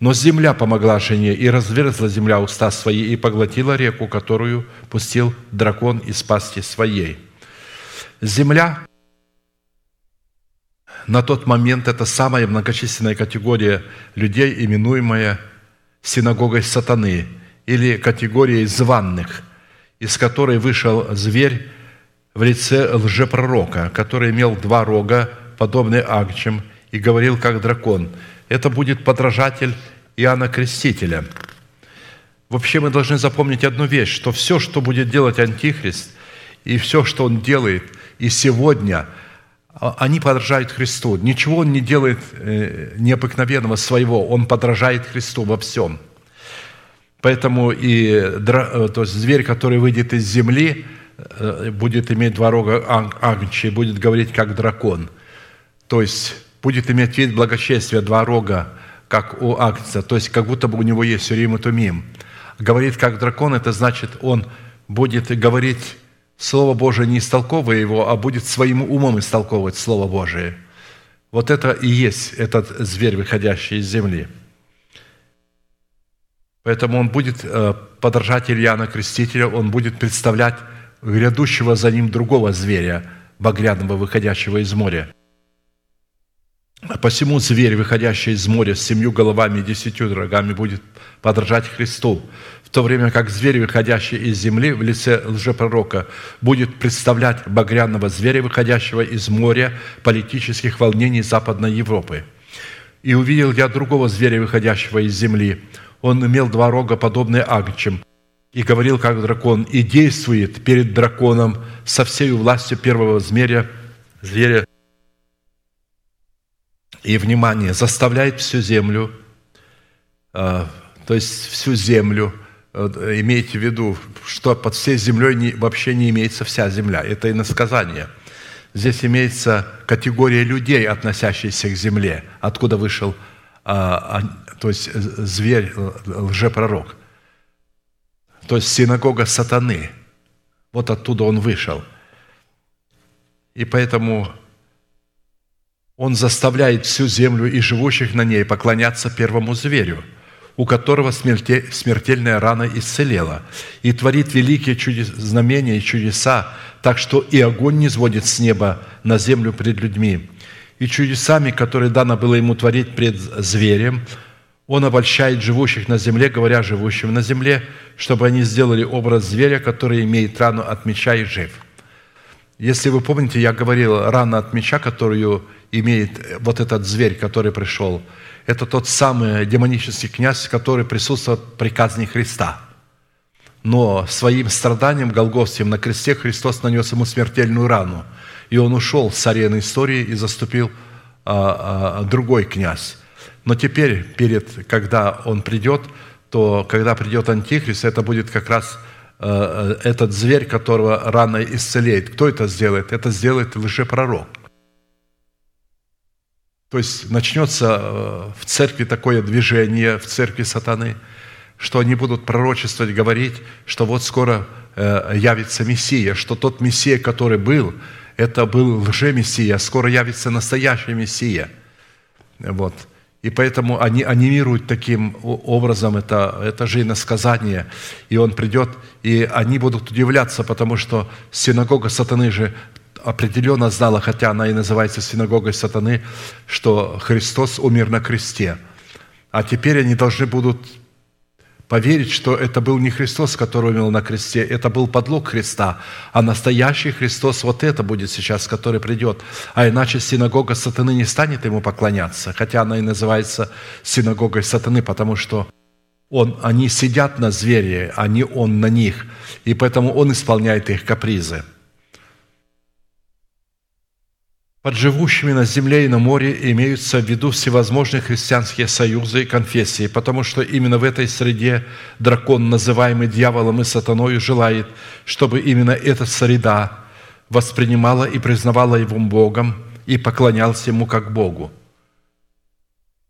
Но земля помогла жене, и разверзла земля уста свои, и поглотила реку, которую пустил дракон из пасти своей. Земля на тот момент это самая многочисленная категория людей, именуемая синагогой сатаны – или категорией званных, из которой вышел зверь в лице лжепророка, который имел два рога, подобные агчам, и говорил, как дракон. Это будет подражатель Иоанна Крестителя. Вообще мы должны запомнить одну вещь, что все, что будет делать Антихрист, и все, что он делает и сегодня, а, они подражают Христу. Ничего он не делает э, необыкновенного своего, он подражает Христу во всем – Поэтому и э, то есть зверь, который выйдет из земли, э, будет иметь два рога агнчи, будет говорить как дракон. То есть будет иметь вид благочестия, два рога, как у агнца, то есть как будто бы у него есть Урим и Тумим. Говорит как дракон, это значит, он будет говорить Слово Божие не истолковывая его, а будет своим умом истолковывать Слово Божие. Вот это и есть этот зверь, выходящий из земли – Поэтому он будет э, подражать Ильяна Крестителя, он будет представлять грядущего за ним другого зверя, багряного, выходящего из моря. Посему зверь, выходящий из моря с семью головами и десятью рогами, будет подражать Христу, в то время как зверь, выходящий из земли в лице лжепророка, будет представлять багряного зверя, выходящего из моря политических волнений Западной Европы. «И увидел я другого зверя, выходящего из земли, он имел два рога, подобные агнчим, и говорил, как дракон, и действует перед драконом со всей властью первого змея, зверя. И, внимание, заставляет всю землю, а, то есть всю землю, э, имейте в виду, что под всей землей не, вообще не имеется вся земля. Это иносказание. Здесь имеется категория людей, относящихся к земле, откуда вышел а, а, то есть зверь, лжепророк. То есть синагога сатаны. Вот оттуда он вышел. И поэтому он заставляет всю землю и живущих на ней поклоняться первому зверю, у которого смертельная рана исцелела, и творит великие чудес, знамения и чудеса, так что и огонь не сводит с неба на землю пред людьми. И чудесами, которые дано было ему творить пред зверем, он обольщает живущих на земле, говоря живущим на земле, чтобы они сделали образ зверя, который имеет рану от меча и жив. Если вы помните, я говорил, рана от меча, которую имеет вот этот зверь, который пришел, это тот самый демонический князь, который присутствует при казни Христа. Но своим страданием Голгофским на кресте Христос нанес ему смертельную рану. И он ушел с арены истории и заступил а, а, другой князь. Но теперь, перед, когда он придет, то когда придет Антихрист, это будет как раз э, этот зверь, которого рано исцелеет. Кто это сделает? Это сделает лжепророк. То есть начнется э, в церкви такое движение, в церкви сатаны, что они будут пророчествовать, говорить, что вот скоро э, явится Мессия, что тот Мессия, который был, это был лже-Мессия, скоро явится настоящий Мессия. Вот. И поэтому они анимируют таким образом это, это же иносказание. И он придет, и они будут удивляться, потому что синагога сатаны же определенно знала, хотя она и называется синагогой сатаны, что Христос умер на кресте. А теперь они должны будут поверить, что это был не Христос, который умер на кресте, это был подлог Христа, а настоящий Христос вот это будет сейчас, который придет. А иначе синагога сатаны не станет ему поклоняться, хотя она и называется синагогой сатаны, потому что он, они сидят на звере, а не он на них, и поэтому он исполняет их капризы. Под живущими на земле и на море имеются в виду всевозможные христианские союзы и конфессии, потому что именно в этой среде дракон, называемый дьяволом и сатаной, желает, чтобы именно эта среда воспринимала и признавала его Богом и поклонялась ему как Богу.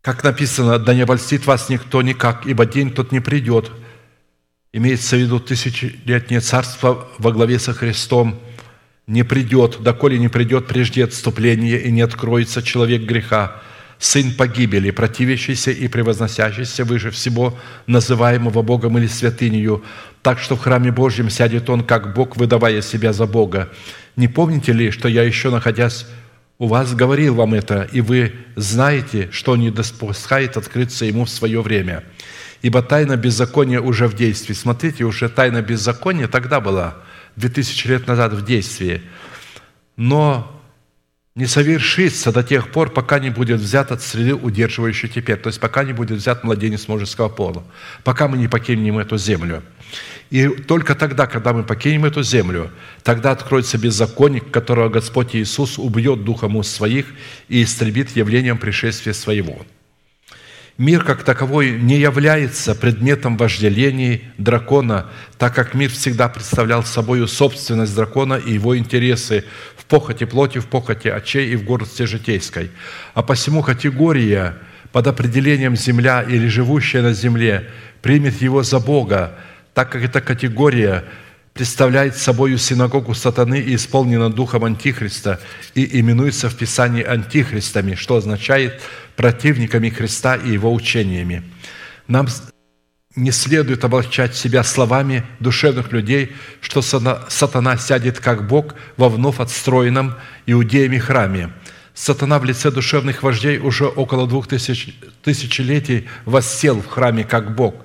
Как написано, «Да не обольстит вас никто никак, ибо день тот не придет». Имеется в виду тысячелетнее царство во главе со Христом – не придет, доколе не придет прежде отступления и не откроется человек греха, сын погибели, противящийся и превозносящийся выше всего, называемого Богом или святынью, так что в храме Божьем сядет он, как Бог, выдавая себя за Бога. Не помните ли, что я еще, находясь у вас, говорил вам это, и вы знаете, что не допускает открыться ему в свое время? Ибо тайна беззакония уже в действии. Смотрите, уже тайна беззакония тогда была – 2000 лет назад в действии, но не совершится до тех пор, пока не будет взят от среды, удерживающей теперь. То есть пока не будет взят младенец мужеского пола. Пока мы не покинем эту землю. И только тогда, когда мы покинем эту землю, тогда откроется беззаконник, которого Господь Иисус убьет духом уст своих и истребит явлением пришествия своего мир как таковой не является предметом вожделений дракона, так как мир всегда представлял собой собственность дракона и его интересы в похоти плоти, в похоти очей и в гордости житейской. А посему категория под определением «земля» или «живущая на земле» примет его за Бога, так как эта категория представляет собой синагогу сатаны и исполнена духом Антихриста и именуется в Писании антихристами, что означает противниками Христа и Его учениями. Нам не следует обольщать себя словами душевных людей, что сатана сядет как Бог во вновь отстроенном иудеями храме. Сатана в лице душевных вождей уже около двух тысяч, тысячелетий воссел в храме как Бог.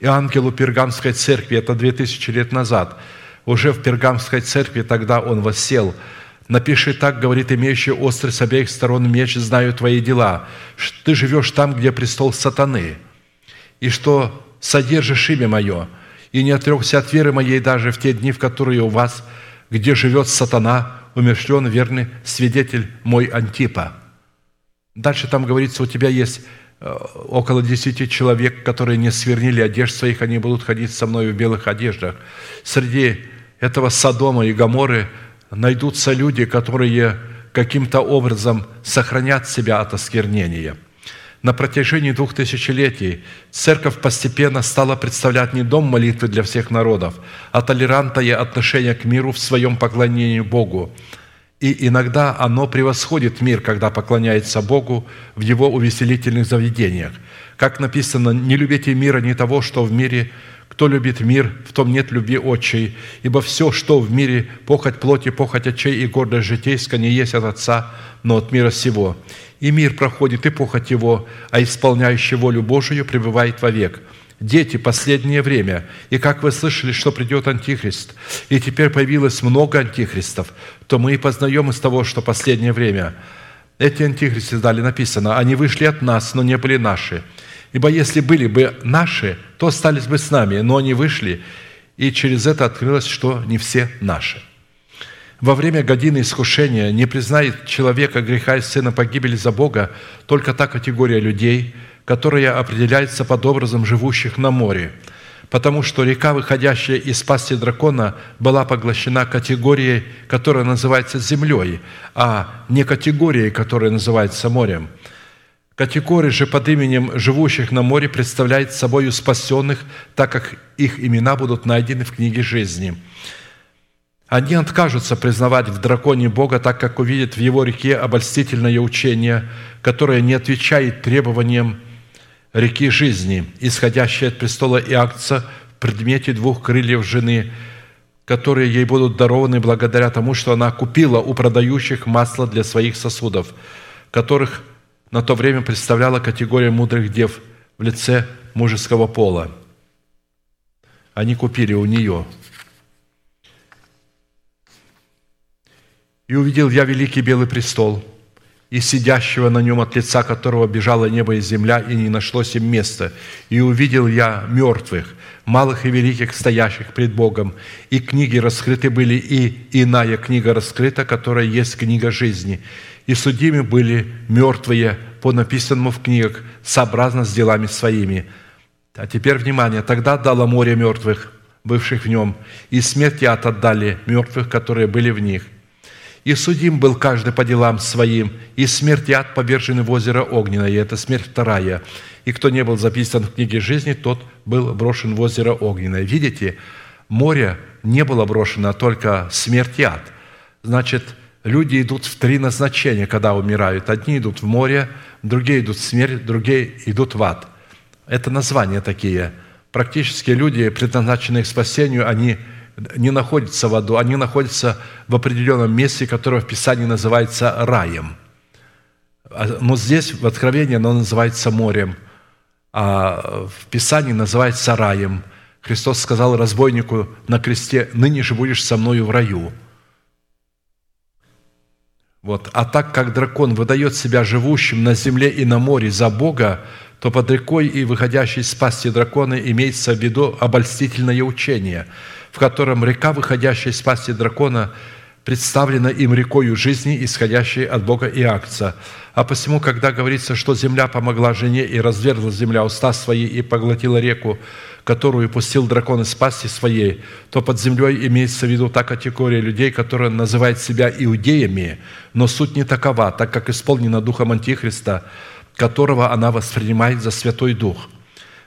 И ангелу Пергамской церкви, это две тысячи лет назад, уже в Пергамской церкви тогда он воссел – Напиши так, говорит имеющий острый с обеих сторон меч, знаю твои дела. Ты живешь там, где престол сатаны, и что содержишь имя мое, и не отрекся от веры моей даже в те дни, в которые у вас, где живет сатана, умершлен верный свидетель мой Антипа». Дальше там говорится, у тебя есть около десяти человек, которые не свернили одежд своих, они будут ходить со мной в белых одеждах. Среди этого Содома и Гаморы найдутся люди, которые каким-то образом сохранят себя от осквернения. На протяжении двух тысячелетий церковь постепенно стала представлять не дом молитвы для всех народов, а толерантное отношение к миру в своем поклонении Богу. И иногда оно превосходит мир, когда поклоняется Богу в его увеселительных заведениях. Как написано, «Не любите мира, не того, что в мире, кто любит мир, в том нет любви отчей, ибо все, что в мире, похоть плоти, похоть очей и гордость житейская, не есть от Отца, но от мира сего. И мир проходит, и похоть его, а исполняющий волю Божию пребывает вовек. Дети, последнее время, и как вы слышали, что придет Антихрист, и теперь появилось много антихристов, то мы и познаем из того, что последнее время. Эти антихристы, дали написано, они вышли от нас, но не были наши – Ибо если были бы наши, то остались бы с нами, но они вышли, и через это открылось, что не все наши. Во время годины искушения не признает человека греха и сына погибели за Бога только та категория людей, которая определяется под образом живущих на море, потому что река, выходящая из пасти дракона, была поглощена категорией, которая называется землей, а не категорией, которая называется морем – Категория же под именем живущих на море представляет собой спасенных, так как их имена будут найдены в книге жизни. Они откажутся признавать в драконе Бога, так как увидят в его реке обольстительное учение, которое не отвечает требованиям реки жизни, исходящей от престола Иакца в предмете двух крыльев жены, которые ей будут дарованы благодаря тому, что она купила у продающих масло для своих сосудов, которых на то время представляла категория мудрых дев в лице мужеского пола. Они купили у нее. «И увидел я великий белый престол, и сидящего на нем, от лица которого бежало небо и земля, и не нашлось им места. И увидел я мертвых, малых и великих, стоящих пред Богом, и книги раскрыты были, и иная книга раскрыта, которая есть книга жизни и судимы были мертвые по написанному в книгах, сообразно с делами своими. А теперь внимание. Тогда дало море мертвых, бывших в нем, и смерть ад отдали мертвых, которые были в них. И судим был каждый по делам своим, и смерть и ад повержены в озеро Огненное, и это смерть вторая. И кто не был записан в книге жизни, тот был брошен в озеро Огненное. Видите, море не было брошено, а только смерть и ад. Значит, люди идут в три назначения, когда умирают. Одни идут в море, другие идут в смерть, другие идут в ад. Это названия такие. Практически люди, предназначенные к спасению, они не находятся в аду, они находятся в определенном месте, которое в Писании называется раем. А, но здесь в Откровении оно называется морем, а в Писании называется раем. Христос сказал разбойнику на кресте, «Ныне же будешь со мною в раю». Вот. А так как дракон выдает себя живущим на земле и на море за Бога, то под рекой и выходящей из пасти дракона имеется в виду обольстительное учение, в котором река, выходящая из пасти дракона, представлена им рекою жизни, исходящей от Бога и акция. А посему, когда говорится, что земля помогла жене и разверзла земля уста свои и поглотила реку, которую пустил дракон из пасти своей, то под землей имеется в виду та категория людей, которая называет себя иудеями, но суть не такова, так как исполнена духом Антихриста, которого она воспринимает за Святой Дух –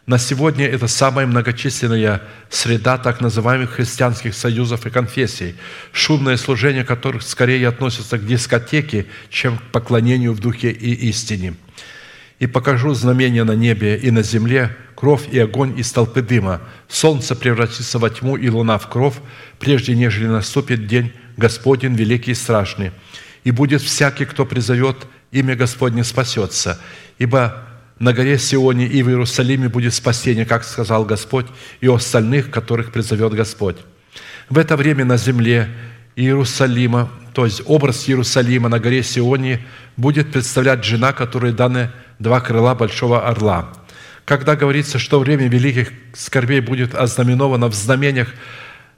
на сегодня это самая многочисленная среда так называемых христианских союзов и конфессий, шумное служение которых скорее относится к дискотеке, чем к поклонению в духе и истине – и покажу знамения на небе и на земле, кровь и огонь из толпы дыма. Солнце превратится во тьму и луна в кровь, прежде нежели наступит день Господень великий и страшный. И будет всякий, кто призовет имя Господне, спасется. Ибо на горе Сионе и в Иерусалиме будет спасение, как сказал Господь, и у остальных, которых призовет Господь. В это время на земле Иерусалима, то есть образ Иерусалима на горе Сионе, будет представлять жена, которой даны два крыла большого орла. Когда говорится, что время великих скорбей будет ознаменовано в знамениях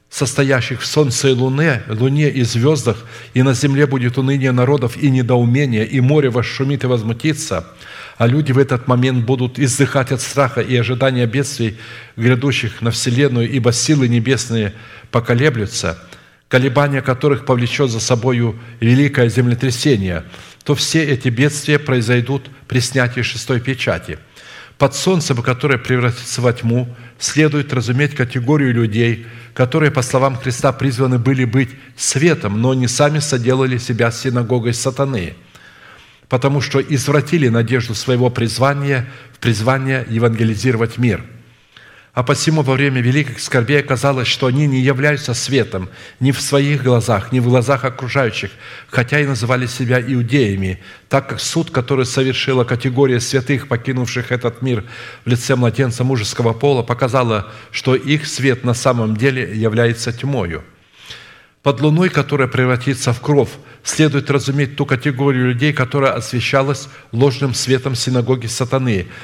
состоящих в солнце и луне, луне и звездах, и на земле будет уныние народов и недоумение, и море восшумит и возмутится, а люди в этот момент будут издыхать от страха и ожидания бедствий, грядущих на вселенную, ибо силы небесные поколеблются, колебания которых повлечет за собою великое землетрясение, то все эти бедствия произойдут при снятии шестой печати – под солнцем, которое превратится во тьму, следует разуметь категорию людей, которые, по словам Христа, призваны были быть светом, но не сами соделали себя синагогой сатаны, потому что извратили надежду своего призвания в призвание евангелизировать мир – а посему во время великих скорбей оказалось, что они не являются светом ни в своих глазах, ни в глазах окружающих, хотя и называли себя иудеями, так как суд, который совершила категория святых, покинувших этот мир в лице младенца мужеского пола, показала, что их свет на самом деле является тьмою. Под луной, которая превратится в кровь, следует разуметь ту категорию людей, которая освещалась ложным светом синагоги сатаны –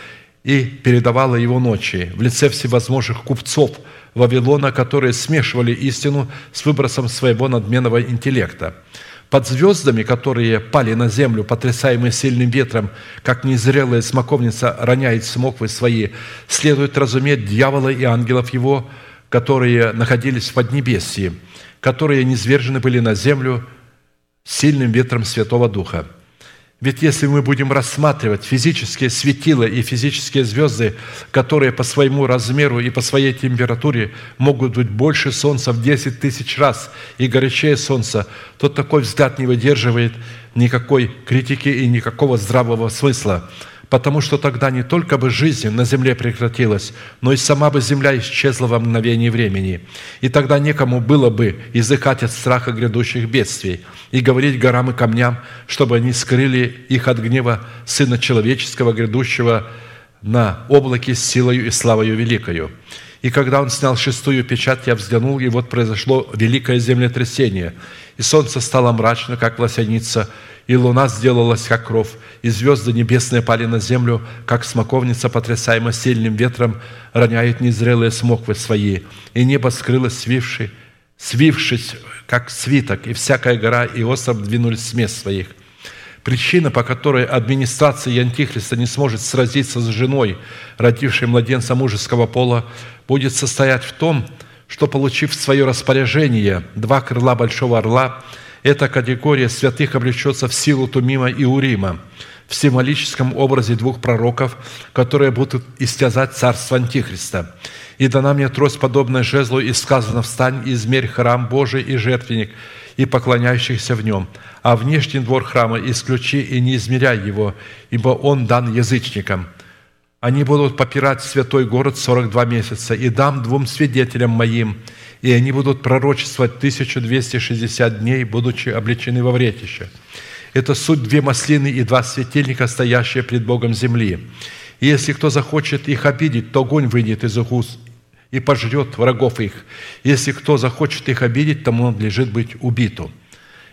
и передавала его ночи в лице всевозможных купцов Вавилона, которые смешивали истину с выбросом своего надменного интеллекта. Под звездами, которые пали на землю, потрясаемые сильным ветром, как незрелая смоковница роняет смоквы свои, следует разуметь дьявола и ангелов его, которые находились в Поднебесье, которые низвержены были на землю сильным ветром Святого Духа – ведь если мы будем рассматривать физические светила и физические звезды, которые по своему размеру и по своей температуре могут быть больше Солнца в 10 тысяч раз и горячее Солнца, то такой взгляд не выдерживает никакой критики и никакого здравого смысла потому что тогда не только бы жизнь на земле прекратилась, но и сама бы земля исчезла во мгновение времени. И тогда некому было бы языкать от страха грядущих бедствий и говорить горам и камням, чтобы они скрыли их от гнева Сына Человеческого, грядущего на облаке с силою и славою великою. И когда он снял шестую печать, я взглянул, и вот произошло великое землетрясение, и солнце стало мрачно, как лосяница, и луна сделалась, как кровь, и звезды небесные пали на землю, как смоковница, потрясаемая сильным ветром, роняет незрелые смоквы свои, и небо скрылось, свивши, свившись, как свиток, и всякая гора и остров двинулись с мест своих. Причина, по которой администрация Антихриста не сможет сразиться с женой, родившей младенца мужеского пола, будет состоять в том, что, получив в свое распоряжение два крыла большого орла – эта категория святых облечется в силу Тумима и Урима в символическом образе двух пророков, которые будут истязать царство Антихриста. «И дана мне трость, подобная жезлу, и сказано, встань и измерь храм Божий и жертвенник, и поклоняющихся в нем, а внешний двор храма исключи и не измеряй его, ибо он дан язычникам». Они будут попирать святой город 42 месяца, и дам двум свидетелям моим – и они будут пророчествовать 1260 дней, будучи облечены во вретище. Это суть две маслины и два светильника, стоящие пред Богом земли. И если кто захочет их обидеть, то огонь выйдет из их уст и пожрет врагов их. Если кто захочет их обидеть, тому надлежит быть убиту.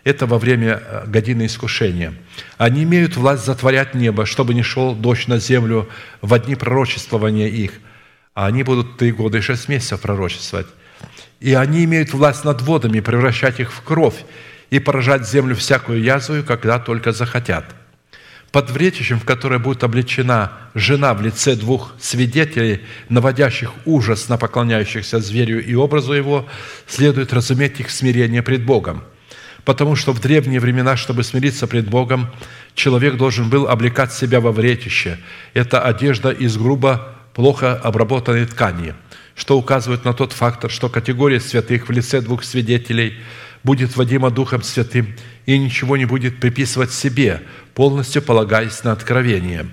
Это во время э, годины искушения. Они имеют власть затворять небо, чтобы не шел дождь на землю в дни пророчествования их. А они будут три года и шесть месяцев пророчествовать. И они имеют власть над водами, превращать их в кровь и поражать землю всякую язву, когда только захотят. Под вретищем, в которое будет облечена жена в лице двух свидетелей, наводящих ужас на поклоняющихся зверю и образу его, следует разуметь их смирение пред Богом. Потому что в древние времена, чтобы смириться пред Богом, человек должен был облекать себя во вретище. Это одежда из грубо, плохо обработанной ткани – что указывает на тот фактор, что категория святых в лице двух свидетелей будет водима Духом Святым и ничего не будет приписывать себе, полностью полагаясь на откровение.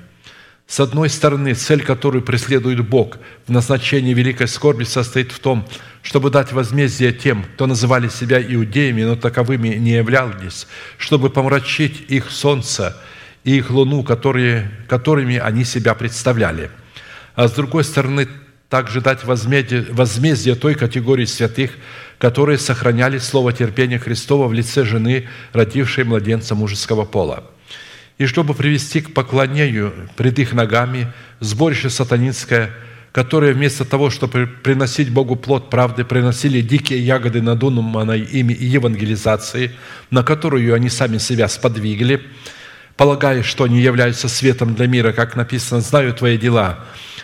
С одной стороны, цель, которую преследует Бог в назначении великой скорби, состоит в том, чтобы дать возмездие тем, кто называли себя иудеями, но таковыми не являлись, чтобы помрачить их солнце и их луну, которые, которыми они себя представляли. А с другой стороны, также дать возмездие, возмездие той категории святых, которые сохраняли слово терпения Христова в лице жены, родившей младенца мужеского пола. И чтобы привести к поклонению пред их ногами сборище сатанинское, которые вместо того, чтобы приносить Богу плод правды, приносили дикие ягоды надуманной ими и евангелизации, на которую они сами себя сподвигли, полагая, что они являются светом для мира, как написано, «Знаю твои дела,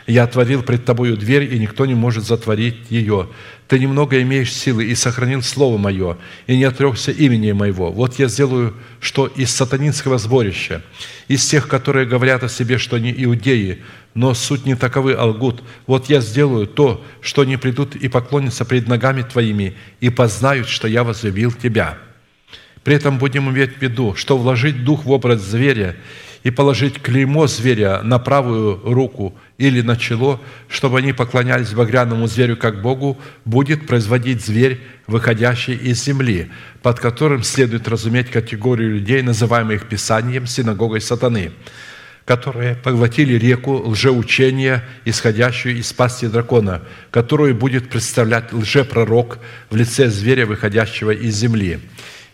я отворил пред тобою дверь, и никто не может затворить ее. Ты немного имеешь силы и сохранил слово мое, и не отрекся имени моего. Вот я сделаю, что из сатанинского сборища, из тех, которые говорят о себе, что они иудеи, но суть не таковы, а лгут. Вот я сделаю то, что они придут и поклонятся пред ногами твоими, и познают, что я возлюбил тебя». При этом будем иметь в виду, что вложить дух в образ зверя и положить клеймо зверя на правую руку или на чело, чтобы они поклонялись багряному зверю как Богу, будет производить зверь, выходящий из земли, под которым следует разуметь категорию людей, называемых Писанием синагогой сатаны, которые поглотили реку лжеучения, исходящую из пасти дракона, которую будет представлять лжепророк в лице зверя, выходящего из земли.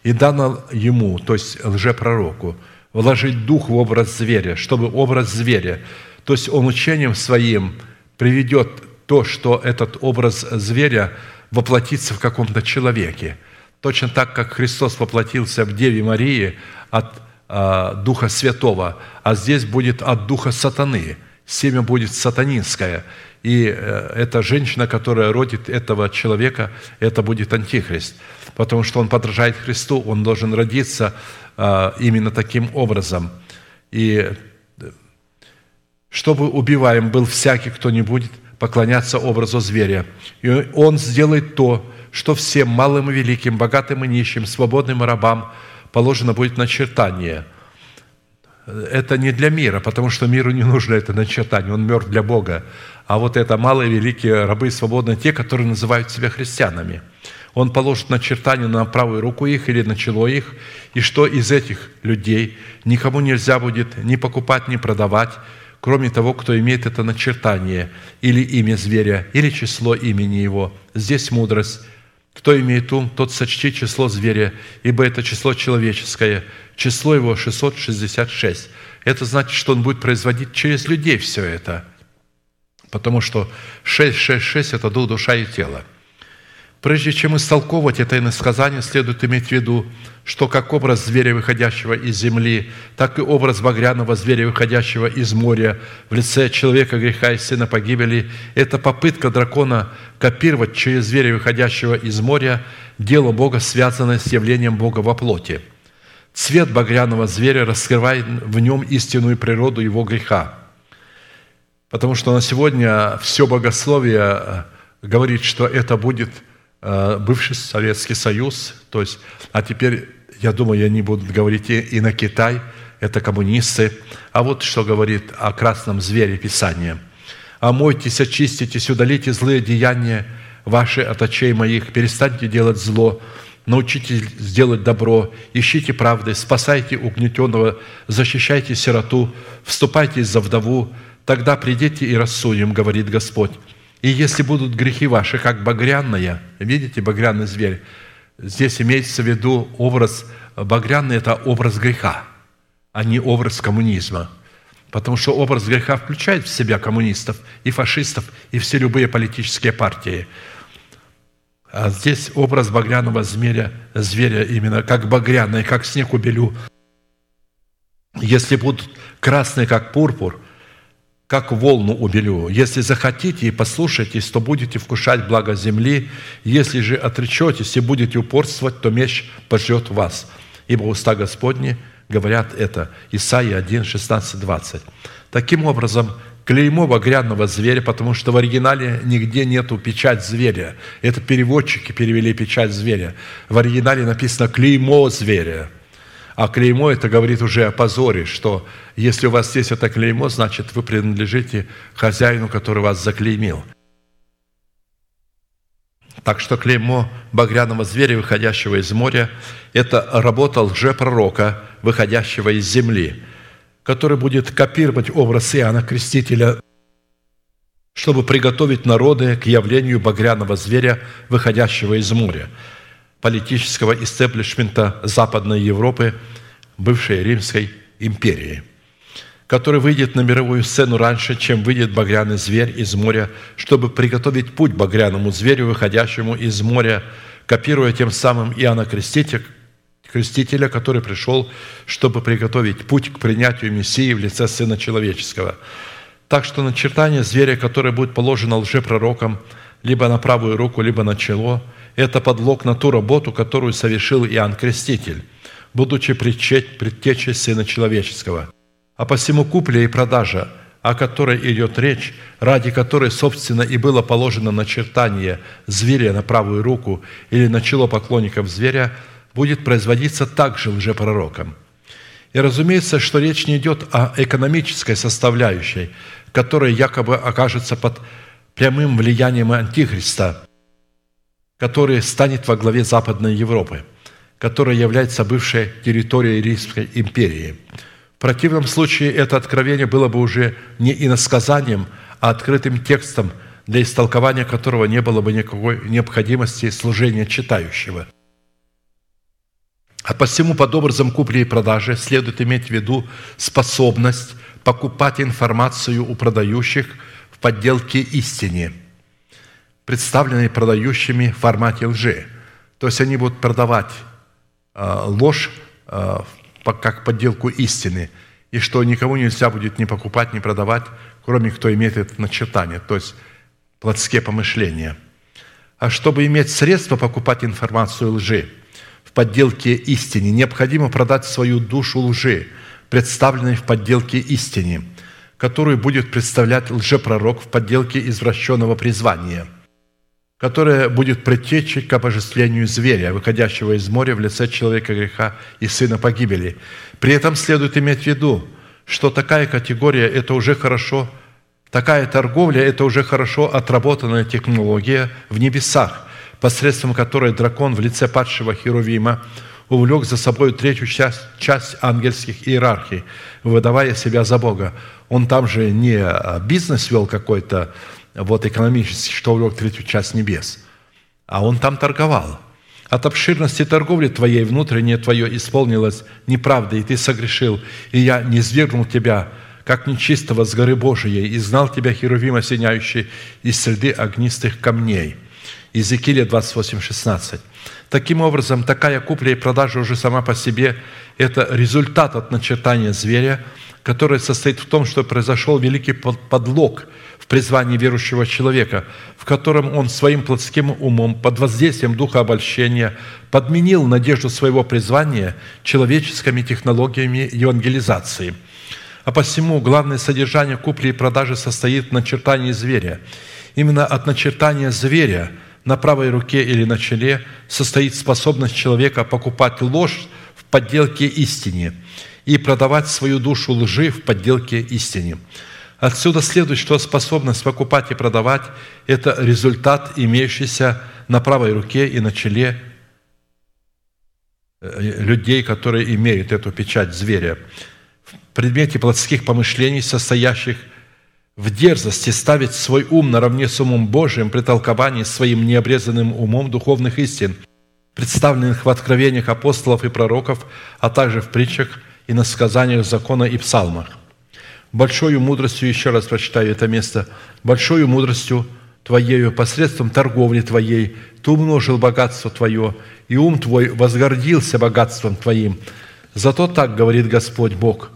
И дано ему, то есть лжепророку, вложить дух в образ зверя, чтобы образ зверя, то есть он учением своим приведет то, что этот образ зверя воплотится в каком-то человеке. Точно так, как Христос воплотился в Деве Марии от а, Духа Святого, а здесь будет от Духа Сатаны. Семя будет сатанинское. И э, эта женщина, которая родит этого человека, это будет Антихрист. Потому что он подражает Христу, он должен родиться именно таким образом. И чтобы убиваем был всякий, кто не будет поклоняться образу зверя. И он сделает то, что всем малым и великим, богатым и нищим, свободным и рабам положено будет начертание. Это не для мира, потому что миру не нужно это начертание, он мертв для Бога. А вот это малые, великие рабы свободные, те, которые называют себя христианами – он положит начертание на правую руку их или на чело их, и что из этих людей никому нельзя будет ни покупать, ни продавать, кроме того, кто имеет это начертание, или имя зверя, или число имени его. Здесь мудрость. Кто имеет ум, тот сочти число зверя, ибо это число человеческое. Число его 666. Это значит, что он будет производить через людей все это. Потому что 666 – это дух, душа и тело – Прежде чем истолковывать это иносказание, следует иметь в виду, что как образ зверя, выходящего из земли, так и образ багряного зверя, выходящего из моря, в лице человека греха и сына погибели, это попытка дракона копировать через зверя, выходящего из моря, дело Бога, связанное с явлением Бога во плоти. Цвет багряного зверя раскрывает в нем истинную природу его греха. Потому что на сегодня все богословие говорит, что это будет – Э, бывший Советский Союз, то есть, а теперь, я думаю, они будут говорить и, и на Китай, это коммунисты. А вот что говорит о красном звере Писание. «Омойтесь, очиститесь, удалите злые деяния ваши от очей моих, перестаньте делать зло, научитесь делать добро, ищите правды, спасайте угнетенного, защищайте сироту, вступайте за вдову, тогда придите и рассудим, говорит Господь. И если будут грехи ваши, как багряная, видите, багряный зверь, здесь имеется в виду образ, багряный – это образ греха, а не образ коммунизма. Потому что образ греха включает в себя коммунистов и фашистов, и все любые политические партии. А здесь образ багряного зверя, зверя именно как багряный, как снег убелю. Если будут красные, как пурпур – как волну убелю. Если захотите и послушаетесь, то будете вкушать благо земли. Если же отречетесь и будете упорствовать, то меч пожрет вас. Ибо уста Господни говорят это. Исайя 1, 16, 20. Таким образом, клеймо багряного зверя, потому что в оригинале нигде нету печать зверя. Это переводчики перевели печать зверя. В оригинале написано клеймо зверя. А клеймо это говорит уже о позоре, что если у вас есть это клеймо, значит, вы принадлежите хозяину, который вас заклеймил. Так что клеймо багряного зверя, выходящего из моря, это работа лжепророка, выходящего из земли, который будет копировать образ Иоанна Крестителя, чтобы приготовить народы к явлению багряного зверя, выходящего из моря – политического истеблишмента Западной Европы, бывшей Римской империи. который выйдет на мировую сцену раньше, чем выйдет багряный зверь из моря, чтобы приготовить путь багряному зверю, выходящему из моря, копируя тем самым Иоанна Крестителя, Крестителя, который пришел, чтобы приготовить путь к принятию Мессии в лице Сына Человеческого. Так что начертание зверя, которое будет положено лжепророком, либо на правую руку, либо на чело, это подлог на ту работу, которую совершил Иоанн Креститель, будучи предтечей Сына Человеческого – а посему купля и продажа, о которой идет речь, ради которой, собственно, и было положено начертание зверя на правую руку или на чело поклонников зверя, будет производиться также лжепророком. И разумеется, что речь не идет о экономической составляющей, которая якобы окажется под прямым влиянием Антихриста, который станет во главе Западной Европы, которая является бывшей территорией Римской империи – в противном случае это откровение было бы уже не иносказанием, а открытым текстом, для истолкования которого не было бы никакой необходимости служения читающего. А посему под образом купли и продажи следует иметь в виду способность покупать информацию у продающих в подделке истине, представленной продающими в формате лжи. То есть они будут продавать э, ложь э, как подделку истины, и что никому нельзя будет ни покупать, ни продавать, кроме кто имеет это начертание, то есть плотские помышления. А чтобы иметь средства покупать информацию лжи в подделке истине, необходимо продать свою душу лжи, представленной в подделке истине, которую будет представлять лжепророк в подделке извращенного призвания – которая будет предтечей к обожествлению зверя, выходящего из моря в лице человека греха и сына погибели. При этом следует иметь в виду, что такая категория – это уже хорошо, такая торговля – это уже хорошо отработанная технология в небесах, посредством которой дракон в лице падшего Херувима увлек за собой третью часть, часть ангельских иерархий, выдавая себя за Бога. Он там же не бизнес вел какой-то, вот экономически, что увлек третью часть небес. А он там торговал. От обширности торговли твоей внутреннее твое исполнилось неправдой, и ты согрешил, и я не свергнул тебя, как нечистого с горы Божией, и знал тебя, Херувим осеняющий, из среды огнистых камней». Иезекииля 28, 16. Таким образом, такая купля и продажа уже сама по себе – это результат от начертания зверя, который состоит в том, что произошел великий подлог – в призвании верующего человека, в котором он своим плотским умом, под воздействием духа обольщения, подменил надежду своего призвания человеческими технологиями евангелизации. А посему главное содержание купли и продажи состоит в начертании зверя. Именно от начертания зверя на правой руке или на челе состоит способность человека покупать ложь в подделке истине и продавать свою душу лжи в подделке истине. Отсюда следует, что способность покупать и продавать – это результат, имеющийся на правой руке и на челе э, людей, которые имеют эту печать зверя. В предмете плотских помышлений, состоящих в дерзости ставить свой ум наравне с умом Божиим при толковании своим необрезанным умом духовных истин, представленных в откровениях апостолов и пророков, а также в притчах и на сказаниях закона и псалмах – большою мудростью, еще раз прочитаю это место, большою мудростью Твоею, посредством торговли Твоей, Ты умножил богатство Твое, и ум Твой возгордился богатством Твоим. Зато так говорит Господь Бог,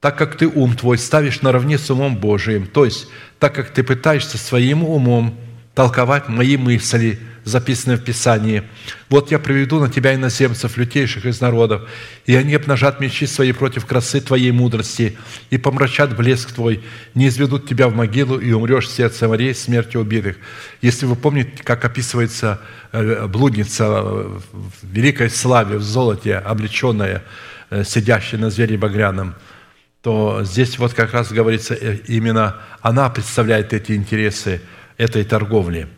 так как Ты ум Твой ставишь наравне с умом Божиим, то есть так как Ты пытаешься своим умом толковать мои мысли – записанное в Писании. «Вот я приведу на тебя иноземцев, лютейших из народов, и они обнажат мечи свои против красы твоей мудрости, и помрачат блеск твой, не изведут тебя в могилу, и умрешь в сердце морей смертью убитых». Если вы помните, как описывается э, блудница в великой славе, в золоте, облеченная, э, сидящая на звере багряном, то здесь вот как раз говорится, э, именно она представляет эти интересы этой торговли –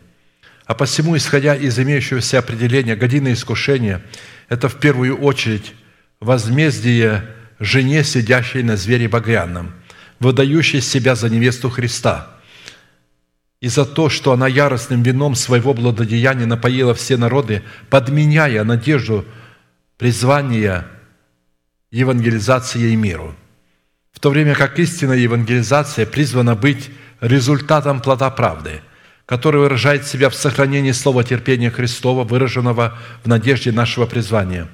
а посему, исходя из имеющегося определения, годины искушения – это в первую очередь возмездие жене, сидящей на звере багряном, выдающей себя за невесту Христа. И за то, что она яростным вином своего благодеяния напоила все народы, подменяя надежду призвания евангелизации и миру. то время как истинная евангелизация призвана быть результатом плода правды, который выражает себя в сохранении слова терпения Христова, выраженного в надежде нашего призвания.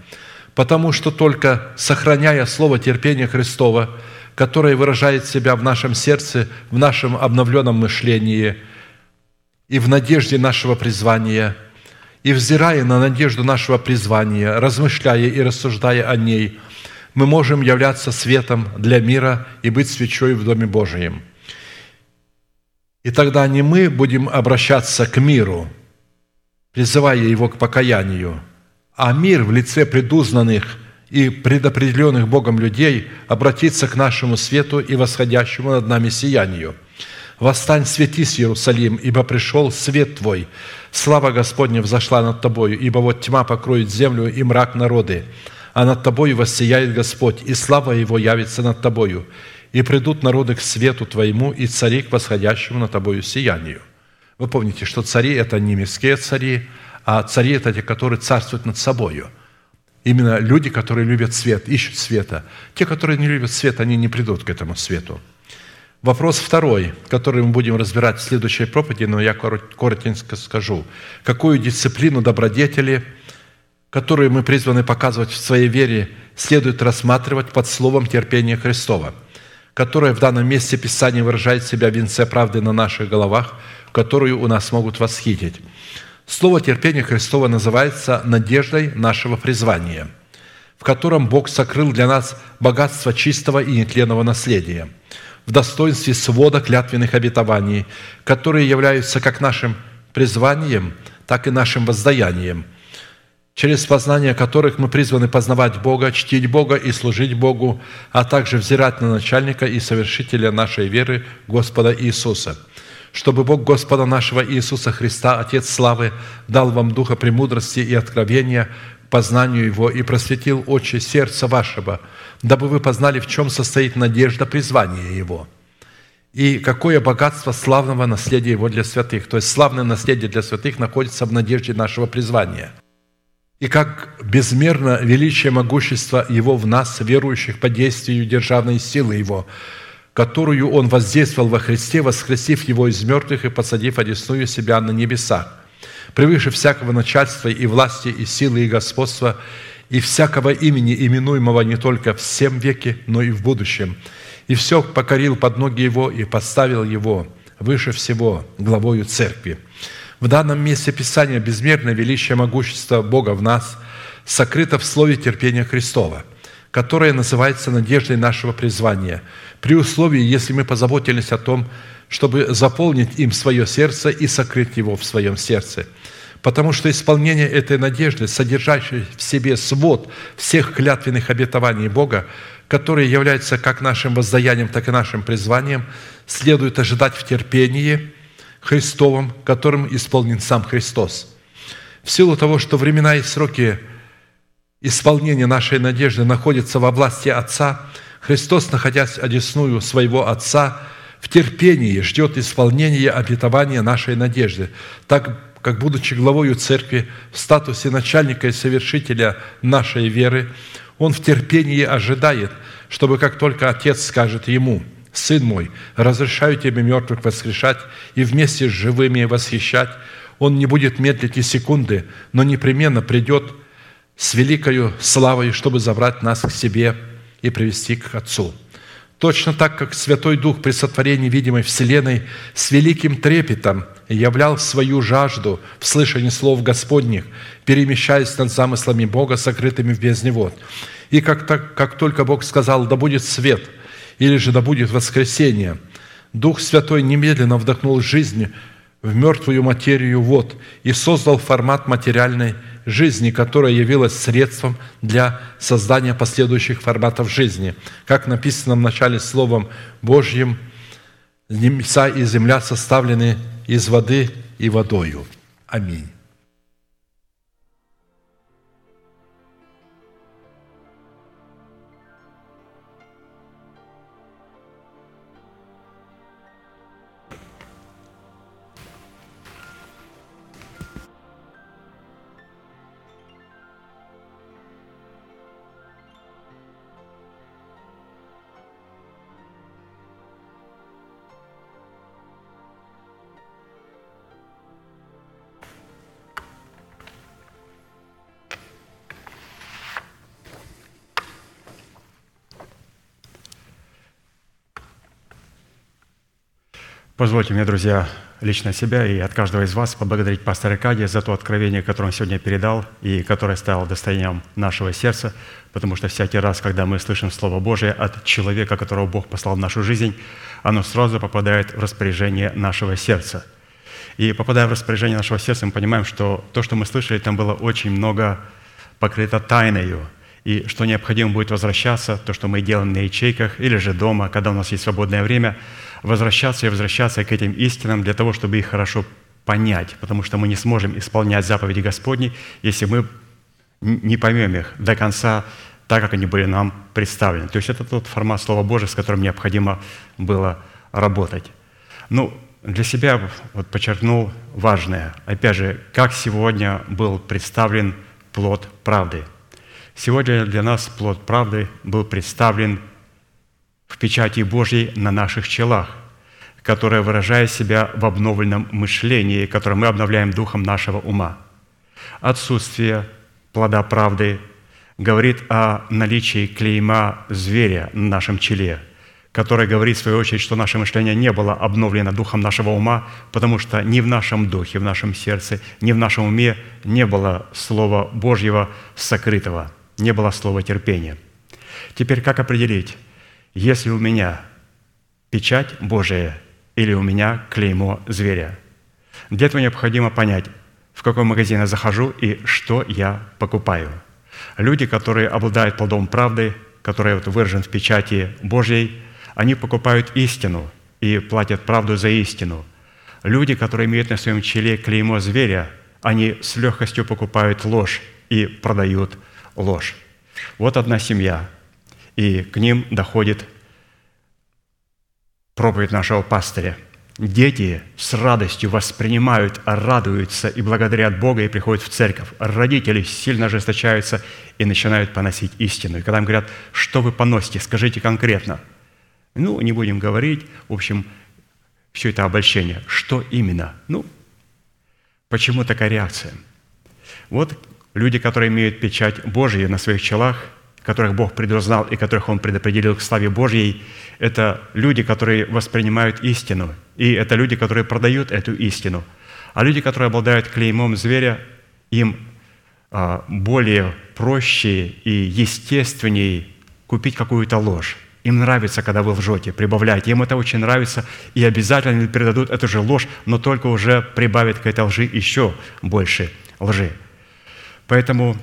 Потому что только сохраняя слово терпения Христова, которое выражает себя в нашем сердце, в нашем обновленном мышлении и в надежде нашего призвания, и взирая на надежду нашего призвания, размышляя и рассуждая о ней, мы можем являться светом для мира и быть свечой в Доме Божием – и тогда не мы будем обращаться к миру, призывая его к покаянию, а мир в лице предузнанных и предопределенных Богом людей обратится к нашему свету и восходящему над нами сиянию. «Восстань, светись, Иерусалим, ибо пришел свет Твой. Слава Господня взошла над Тобою, ибо вот тьма покроет землю и мрак народы, а над Тобою воссияет Господь, и слава Его явится над Тобою и придут народы к свету Твоему, и цари к восходящему на Тобою сиянию». Вы помните, что цари – это не мирские цари, а цари – это те, которые царствуют над собою. Именно люди, которые любят свет, ищут света. Те, которые не любят свет, они не придут к этому свету. Вопрос второй, который мы будем разбирать в следующей проповеди, но я коротенько скажу. Какую дисциплину добродетели, которую мы призваны показывать в своей вере, следует рассматривать под словом терпения Христова – которая в данном месте Писания выражает себя в венце правды на наших головах, которую у нас могут восхитить. Слово терпения Христова называется надеждой нашего призвания, в котором Бог сокрыл для нас богатство чистого и нетленного наследия, в достоинстве свода клятвенных обетований, которые являются как нашим призванием, так и нашим воздаянием – через познание которых мы призваны познавать Бога, чтить Бога и служить Богу, а также взирать на начальника и совершителя нашей веры Господа Иисуса. Чтобы Бог Господа нашего Иисуса Христа, Отец славы, дал вам духа премудрости и откровения к познанию Его и просветил очи сердца вашего, дабы вы познали, в чем состоит надежда призвания Его – и какое богатство славного наследия Его для святых. То есть славное наследие для святых находится в надежде нашего призвания – и как безмерно величие могущества Его в нас, верующих по действию державной силы Его, которую Он воздействовал во Христе, воскресив Его из мертвых и посадив одесную себя на небесах, превыше всякого начальства и власти, и силы, и господства, и всякого имени, именуемого не только в всем веке, но и в будущем. И все покорил под ноги Его и поставил Его выше всего главою Церкви, в данном месте Писания безмерное величие могущества Бога в нас сокрыто в слове терпения Христова, которое называется надеждой нашего призвания, при условии, если мы позаботились о том, чтобы заполнить им свое сердце и сокрыть его в своем сердце. Потому что исполнение этой надежды, содержащей в себе свод всех клятвенных обетований Бога, которые являются как нашим воздаянием, так и нашим призванием, следует ожидать в терпении – Христовым, которым исполнен сам Христос. В силу того, что времена и сроки исполнения нашей надежды находятся во власти Отца, Христос, находясь одесную своего Отца, в терпении ждет исполнения обетования нашей надежды, так как, будучи главою Церкви в статусе начальника и совершителя нашей веры, Он в терпении ожидает, чтобы как только Отец скажет Ему – Сын мой, разрешаю тебе мертвых воскрешать и вместе с живыми восхищать. Он не будет медлить и секунды, но непременно придет с великою славой, чтобы забрать нас к себе и привести к Отцу. Точно так, как Святой Дух при сотворении видимой Вселенной с великим трепетом являл свою жажду в слышании слов Господних, перемещаясь над замыслами Бога, сокрытыми в бездне вод. И как, так, как только Бог сказал «Да будет свет», или же да будет воскресение. Дух Святой немедленно вдохнул жизнь в мертвую материю вод и создал формат материальной жизни, которая явилась средством для создания последующих форматов жизни. Как написано в начале Словом Божьим, небеса и земля составлены из воды и водою. Аминь. Позвольте мне, друзья, лично себя и от каждого из вас поблагодарить пастора Кадия за то откровение, которое он сегодня передал и которое стало достоянием нашего сердца, потому что всякий раз, когда мы слышим Слово Божие от человека, которого Бог послал в нашу жизнь, оно сразу попадает в распоряжение нашего сердца. И попадая в распоряжение нашего сердца, мы понимаем, что то, что мы слышали, там было очень много покрыто тайною, и что необходимо будет возвращаться, то, что мы делаем на ячейках или же дома, когда у нас есть свободное время – возвращаться и возвращаться к этим истинам для того, чтобы их хорошо понять, потому что мы не сможем исполнять заповеди Господни, если мы не поймем их до конца так, как они были нам представлены. То есть это тот формат Слова Божьего, с которым необходимо было работать. Ну, для себя вот подчеркнул важное. Опять же, как сегодня был представлен плод правды. Сегодня для нас плод правды был представлен в печати Божьей на наших челах, которая выражает себя в обновленном мышлении, которое мы обновляем духом нашего ума. Отсутствие плода правды говорит о наличии клейма зверя на нашем челе, которое говорит, в свою очередь, что наше мышление не было обновлено духом нашего ума, потому что ни в нашем духе, в нашем сердце, ни в нашем уме не было Слова Божьего сокрытого, не было Слова терпения. Теперь как определить, если у меня печать Божия или у меня клеймо зверя. Для этого необходимо понять, в какой магазин я захожу и что я покупаю. Люди, которые обладают плодом правды, которые вот выражен в печати Божьей, они покупают истину и платят правду за истину. Люди, которые имеют на своем челе клеймо зверя, они с легкостью покупают ложь и продают ложь. Вот одна семья – и к ним доходит проповедь нашего пастыря. Дети с радостью воспринимают, радуются и благодарят Бога и приходят в церковь. Родители сильно ожесточаются и начинают поносить истину. И когда им говорят, что вы поносите, скажите конкретно. Ну, не будем говорить, в общем, все это обольщение. Что именно? Ну, почему такая реакция? Вот люди, которые имеют печать Божию на своих челах – которых Бог предузнал и которых Он предопределил к славе Божьей, это люди, которые воспринимают истину, и это люди, которые продают эту истину. А люди, которые обладают клеймом зверя, им а, более проще и естественнее купить какую-то ложь. Им нравится, когда вы лжете, прибавляете. Им это очень нравится, и обязательно передадут эту же ложь, но только уже прибавят к этой лжи еще больше лжи. Поэтому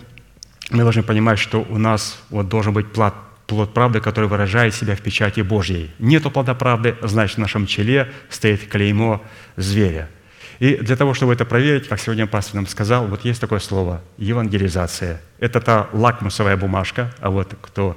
мы должны понимать, что у нас вот должен быть плод, плод правды, который выражает себя в печати Божьей. Нету плода правды, значит, в нашем челе стоит клеймо зверя. И для того, чтобы это проверить, как сегодня пастор нам сказал, вот есть такое слово – евангелизация. Это та лакмусовая бумажка, а вот кто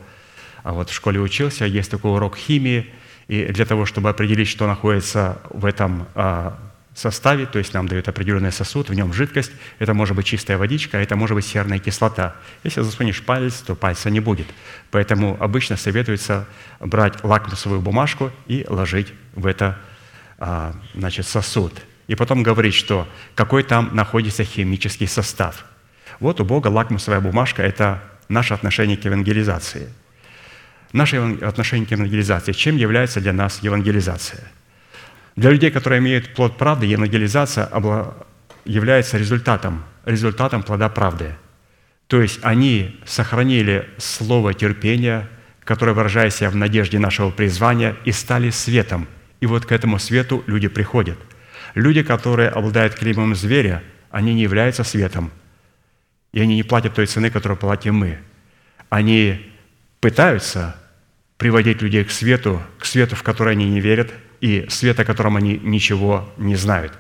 а вот в школе учился, есть такой урок химии, и для того, чтобы определить, что находится в этом а, составе, то есть нам дают определенный сосуд, в нем жидкость, это может быть чистая водичка, а это может быть серная кислота. Если засунешь палец, то пальца не будет. Поэтому обычно советуется брать лакмусовую бумажку и ложить в это а, значит, сосуд. И потом говорить, что какой там находится химический состав. Вот у Бога лакмусовая бумажка – это наше отношение к евангелизации. Наше отношение к евангелизации. Чем является для нас евангелизация – для людей, которые имеют плод правды, евангелизация является результатом, результатом плода правды. То есть они сохранили слово терпения, которое выражает себя в надежде нашего призвания, и стали светом. И вот к этому свету люди приходят. Люди, которые обладают клеймом зверя, они не являются светом. И они не платят той цены, которую платим мы. Они пытаются приводить людей к свету, к свету, в который они не верят – и свет, о котором они ничего не знают.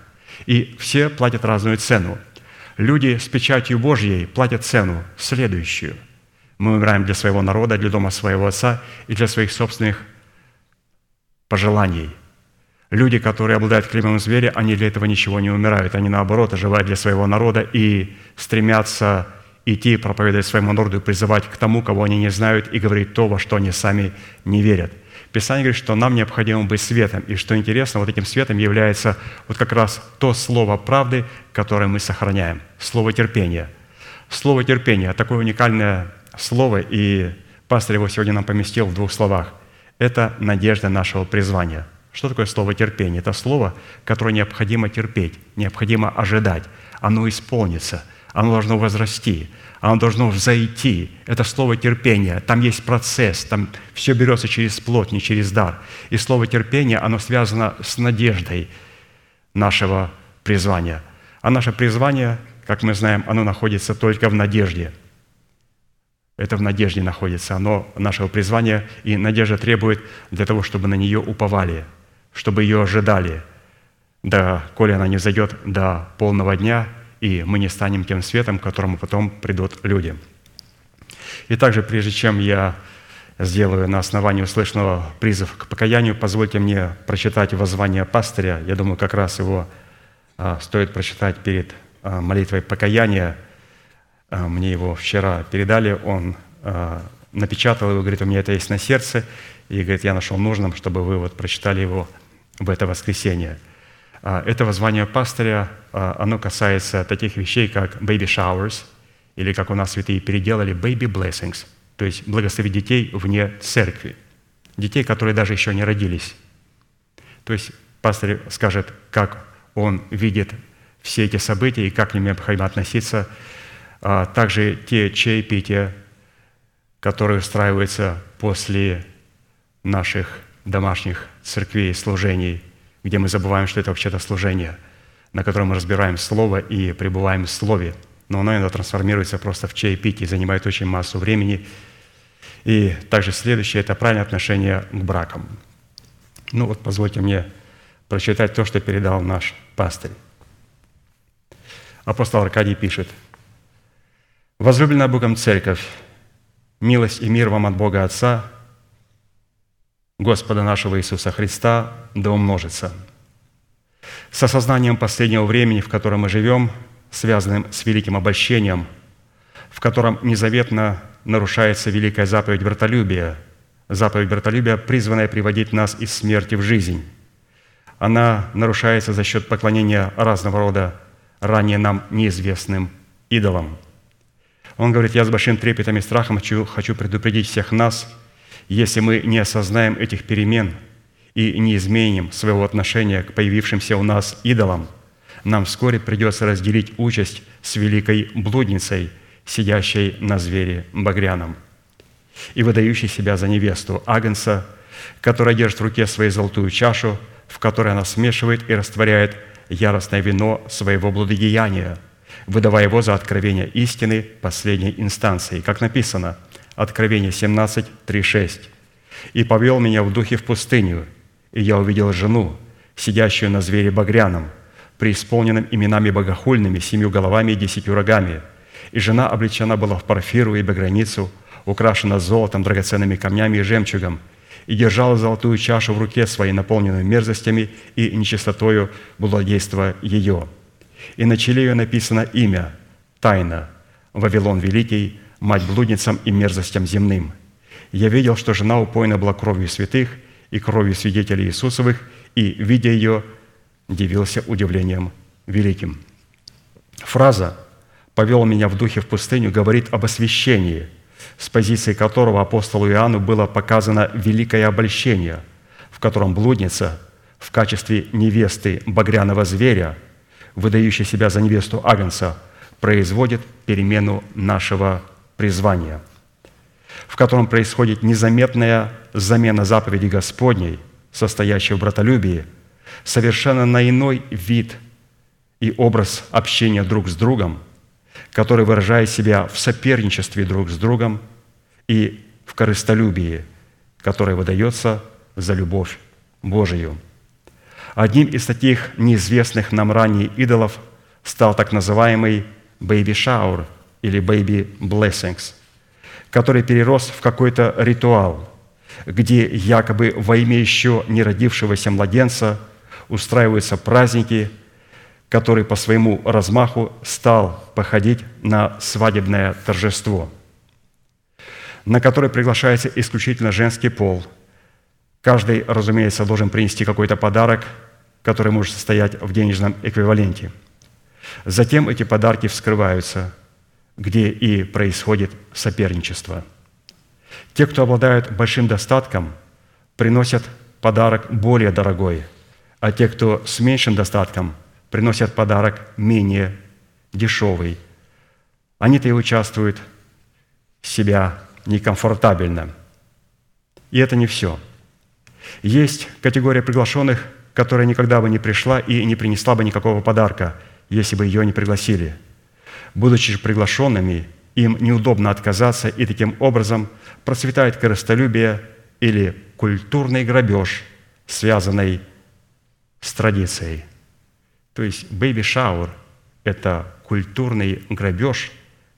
И все платят разную цену. Люди с печатью Божьей платят цену следующую. Мы умираем для своего народа, для дома своего отца и для своих собственных пожеланий. Люди, которые обладают клеймом зверя, они для этого ничего не умирают. Они, наоборот, оживают для своего народа и стремятся идти, проповедовать своему народу и призывать к тому, кого они не знают, и говорить то, во что они сами не верят. Писание говорит, что нам необходимо быть светом. И что интересно, вот этим светом является вот как раз то слово правды, которое мы сохраняем. Слово терпения. Слово терпения – такое уникальное слово, и пастор его сегодня нам поместил в двух словах. Это надежда нашего призвания. Что такое слово терпение? Это слово, которое необходимо терпеть, необходимо ожидать. Оно исполнится, оно должно возрасти, оно должно взойти. Это слово терпение. Там есть процесс, там все берется через плоть, не через дар. И слово терпение, оно связано с надеждой нашего призвания. А наше призвание, как мы знаем, оно находится только в надежде. Это в надежде находится, оно нашего призвания, и надежда требует для того, чтобы на нее уповали – чтобы ее ожидали, да, коли она не зайдет до полного дня, и мы не станем тем светом, к которому потом придут люди. И также, прежде чем я сделаю на основании услышанного призыв к покаянию, позвольте мне прочитать воззвание пастыря. Я думаю, как раз его а, стоит прочитать перед а, молитвой покаяния. А, мне его вчера передали, он напечатал его, говорит, у меня это есть на сердце, и говорит, я нашел нужным, чтобы вы вот прочитали его в это воскресенье. А, это воззвание пастыря, а, оно касается таких вещей, как baby showers, или как у нас святые переделали, baby blessings, то есть благословить детей вне церкви, детей, которые даже еще не родились. То есть пастор скажет, как он видит все эти события и как к ним необходимо относиться. А также те чаепития, которые устраиваются после наших домашних церквей, служений, где мы забываем, что это вообще-то служение, на котором мы разбираем Слово и пребываем в Слове. Но оно иногда трансформируется просто в чаепитие, занимает очень массу времени. И также следующее – это правильное отношение к бракам. Ну вот позвольте мне прочитать то, что передал наш пастырь. Апостол Аркадий пишет, «Возлюбленная Богом Церковь, милость и мир вам от Бога Отца – Господа нашего Иисуса Христа да умножится. С осознанием последнего времени, в котором мы живем, связанным с великим обольщением, в котором незаветно нарушается великая заповедь братолюбия, заповедь братолюбия, призванная приводить нас из смерти в жизнь. Она нарушается за счет поклонения разного рода ранее нам неизвестным идолам. Он говорит, я с большим трепетом и страхом хочу, хочу предупредить всех нас – если мы не осознаем этих перемен и не изменим своего отношения к появившимся у нас идолам, нам вскоре придется разделить участь с великой блудницей, сидящей на звере багряном и выдающей себя за невесту Агнца, которая держит в руке свою золотую чашу, в которой она смешивает и растворяет яростное вино своего блудодеяния, выдавая его за откровение истины последней инстанции. Как написано – Откровение 17, 3, 6. «И повел меня в духе в пустыню, и я увидел жену, сидящую на звере багряном, преисполненным именами богохульными, семью головами и десятью рогами. И жена облечена была в парфиру и багряницу, украшена золотом, драгоценными камнями и жемчугом, и держала золотую чашу в руке своей, наполненную мерзостями и нечистотою блудодейства ее. И на челе ее написано имя, тайна, Вавилон Великий, мать блудницам и мерзостям земным. Я видел, что жена упоена была кровью святых и кровью свидетелей Иисусовых, и, видя ее, дивился удивлением великим. Фраза «повел меня в духе в пустыню» говорит об освящении, с позиции которого апостолу Иоанну было показано великое обольщение, в котором блудница в качестве невесты багряного зверя, выдающей себя за невесту Агнца, производит перемену нашего призвания, в котором происходит незаметная замена заповеди Господней, состоящей в братолюбии, совершенно на иной вид и образ общения друг с другом, который выражает себя в соперничестве друг с другом и в корыстолюбии, которое выдается за любовь Божию. Одним из таких неизвестных нам ранее идолов стал так называемый «бэйби шаур» – или baby blessings, который перерос в какой-то ритуал, где якобы во имя еще не родившегося младенца устраиваются праздники, который по своему размаху стал походить на свадебное торжество, на которое приглашается исключительно женский пол. Каждый, разумеется, должен принести какой-то подарок, который может состоять в денежном эквиваленте. Затем эти подарки вскрываются – где и происходит соперничество. Те, кто обладают большим достатком, приносят подарок более дорогой, а те, кто с меньшим достатком, приносят подарок менее дешевый. Они-то и участвуют себя некомфортабельно. И это не все. Есть категория приглашенных, которая никогда бы не пришла и не принесла бы никакого подарка, если бы ее не пригласили. Будучи приглашенными, им неудобно отказаться, и таким образом процветает корыстолюбие или культурный грабеж, связанный с традицией. То есть baby shower – это культурный грабеж,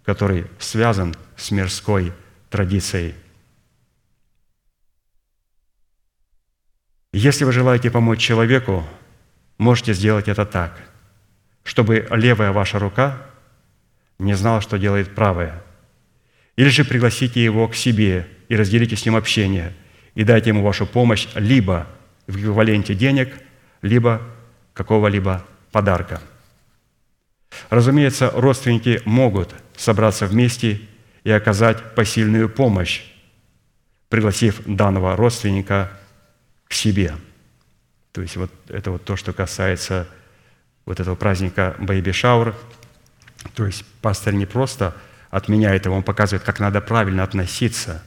который связан с мирской традицией. Если вы желаете помочь человеку, можете сделать это так, чтобы левая ваша рука не знала, что делает правая. Или же пригласите его к себе и разделите с ним общение, и дайте ему вашу помощь либо в эквиваленте денег, либо какого-либо подарка. Разумеется, родственники могут собраться вместе и оказать посильную помощь, пригласив данного родственника к себе. То есть вот это вот то, что касается вот этого праздника Baby Shower. То есть пастор не просто отменяет его, он показывает, как надо правильно относиться,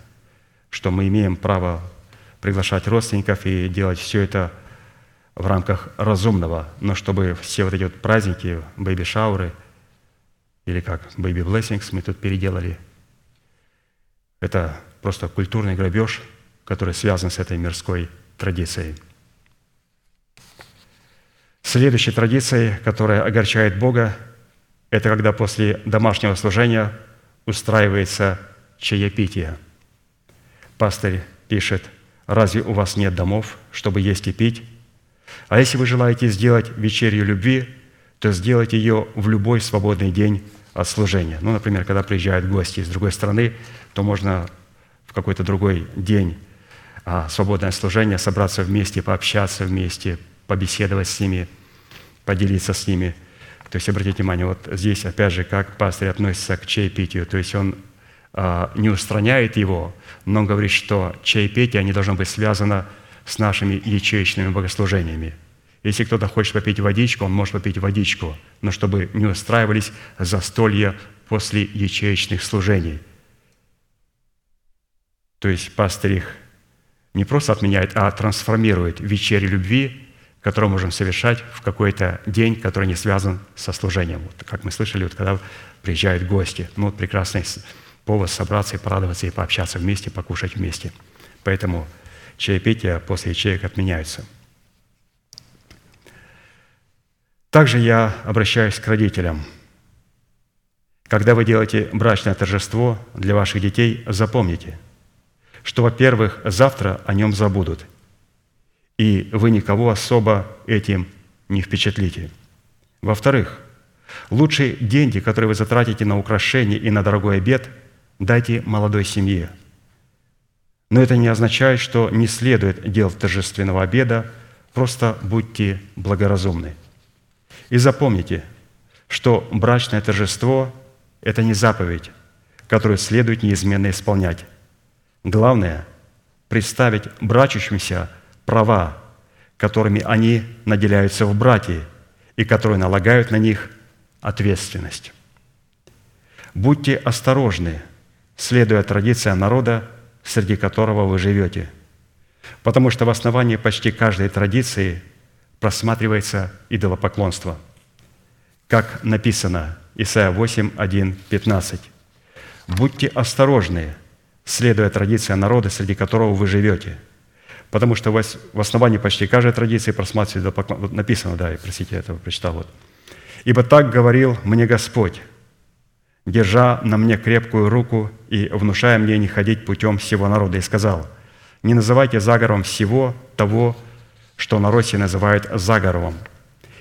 что мы имеем право приглашать родственников и делать все это – в рамках разумного, но чтобы все вот эти вот праздники, бэйби-шауры, или как blessings мы тут переделали, это просто культурный грабеж, который связан с этой мирской традицией. Следующей традицией, которая огорчает Бога, это когда после домашнего служения устраивается чаепитие. Пастырь пишет, «Разве у вас нет домов, чтобы есть и пить? А если вы желаете сделать вечерю любви, то сделайте ее в любой свободный день от служения. Ну, например, когда приезжают гости из другой страны, то можно в какой-то другой день а, свободное служение собраться вместе, пообщаться вместе, побеседовать с ними, поделиться с ними. То есть, обратите внимание, вот здесь, опять же, как пастырь относится к чаепитию. То есть, он а, не устраняет его, но говорит, что чаепитие не должно быть связано с нашими ячеечными богослужениями. Если кто-то хочет попить водичку, он может попить водичку, но чтобы не устраивались застолья после ячеечных служений. То есть пастырь их не просто отменяет, а трансформирует вечери любви, которую можем совершать в какой-то день, который не связан со служением. Вот, как мы слышали, вот, когда приезжают гости. Ну, вот прекрасный повод собраться и порадоваться, и пообщаться вместе, покушать вместе. Поэтому чаепития после ячеек отменяются. Также я обращаюсь к родителям. Когда вы делаете брачное торжество для ваших детей, запомните, что, во-первых, завтра о нем забудут, и вы никого особо этим не впечатлите. Во-вторых, лучшие деньги, которые вы затратите на украшения и на дорогой обед, дайте молодой семье – но это не означает, что не следует делать торжественного обеда, просто будьте благоразумны. И запомните, что брачное торжество – это не заповедь, которую следует неизменно исполнять. Главное – представить брачущимся права, которыми они наделяются в братье и которые налагают на них ответственность. Будьте осторожны, следуя традициям народа, среди которого вы живете. Потому что в основании почти каждой традиции просматривается идолопоклонство. Как написано, Исайя 8, 1, 15. «Будьте осторожны, следуя традициям народа, среди которого вы живете». Потому что в основании почти каждой традиции просматривается идолопоклонство. Написано, да, простите, я это прочитал. Вот. «Ибо так говорил мне Господь, держа на мне крепкую руку и внушая мне не ходить путем всего народа, и сказал, «Не называйте заговором всего того, что на Руси называют заговором,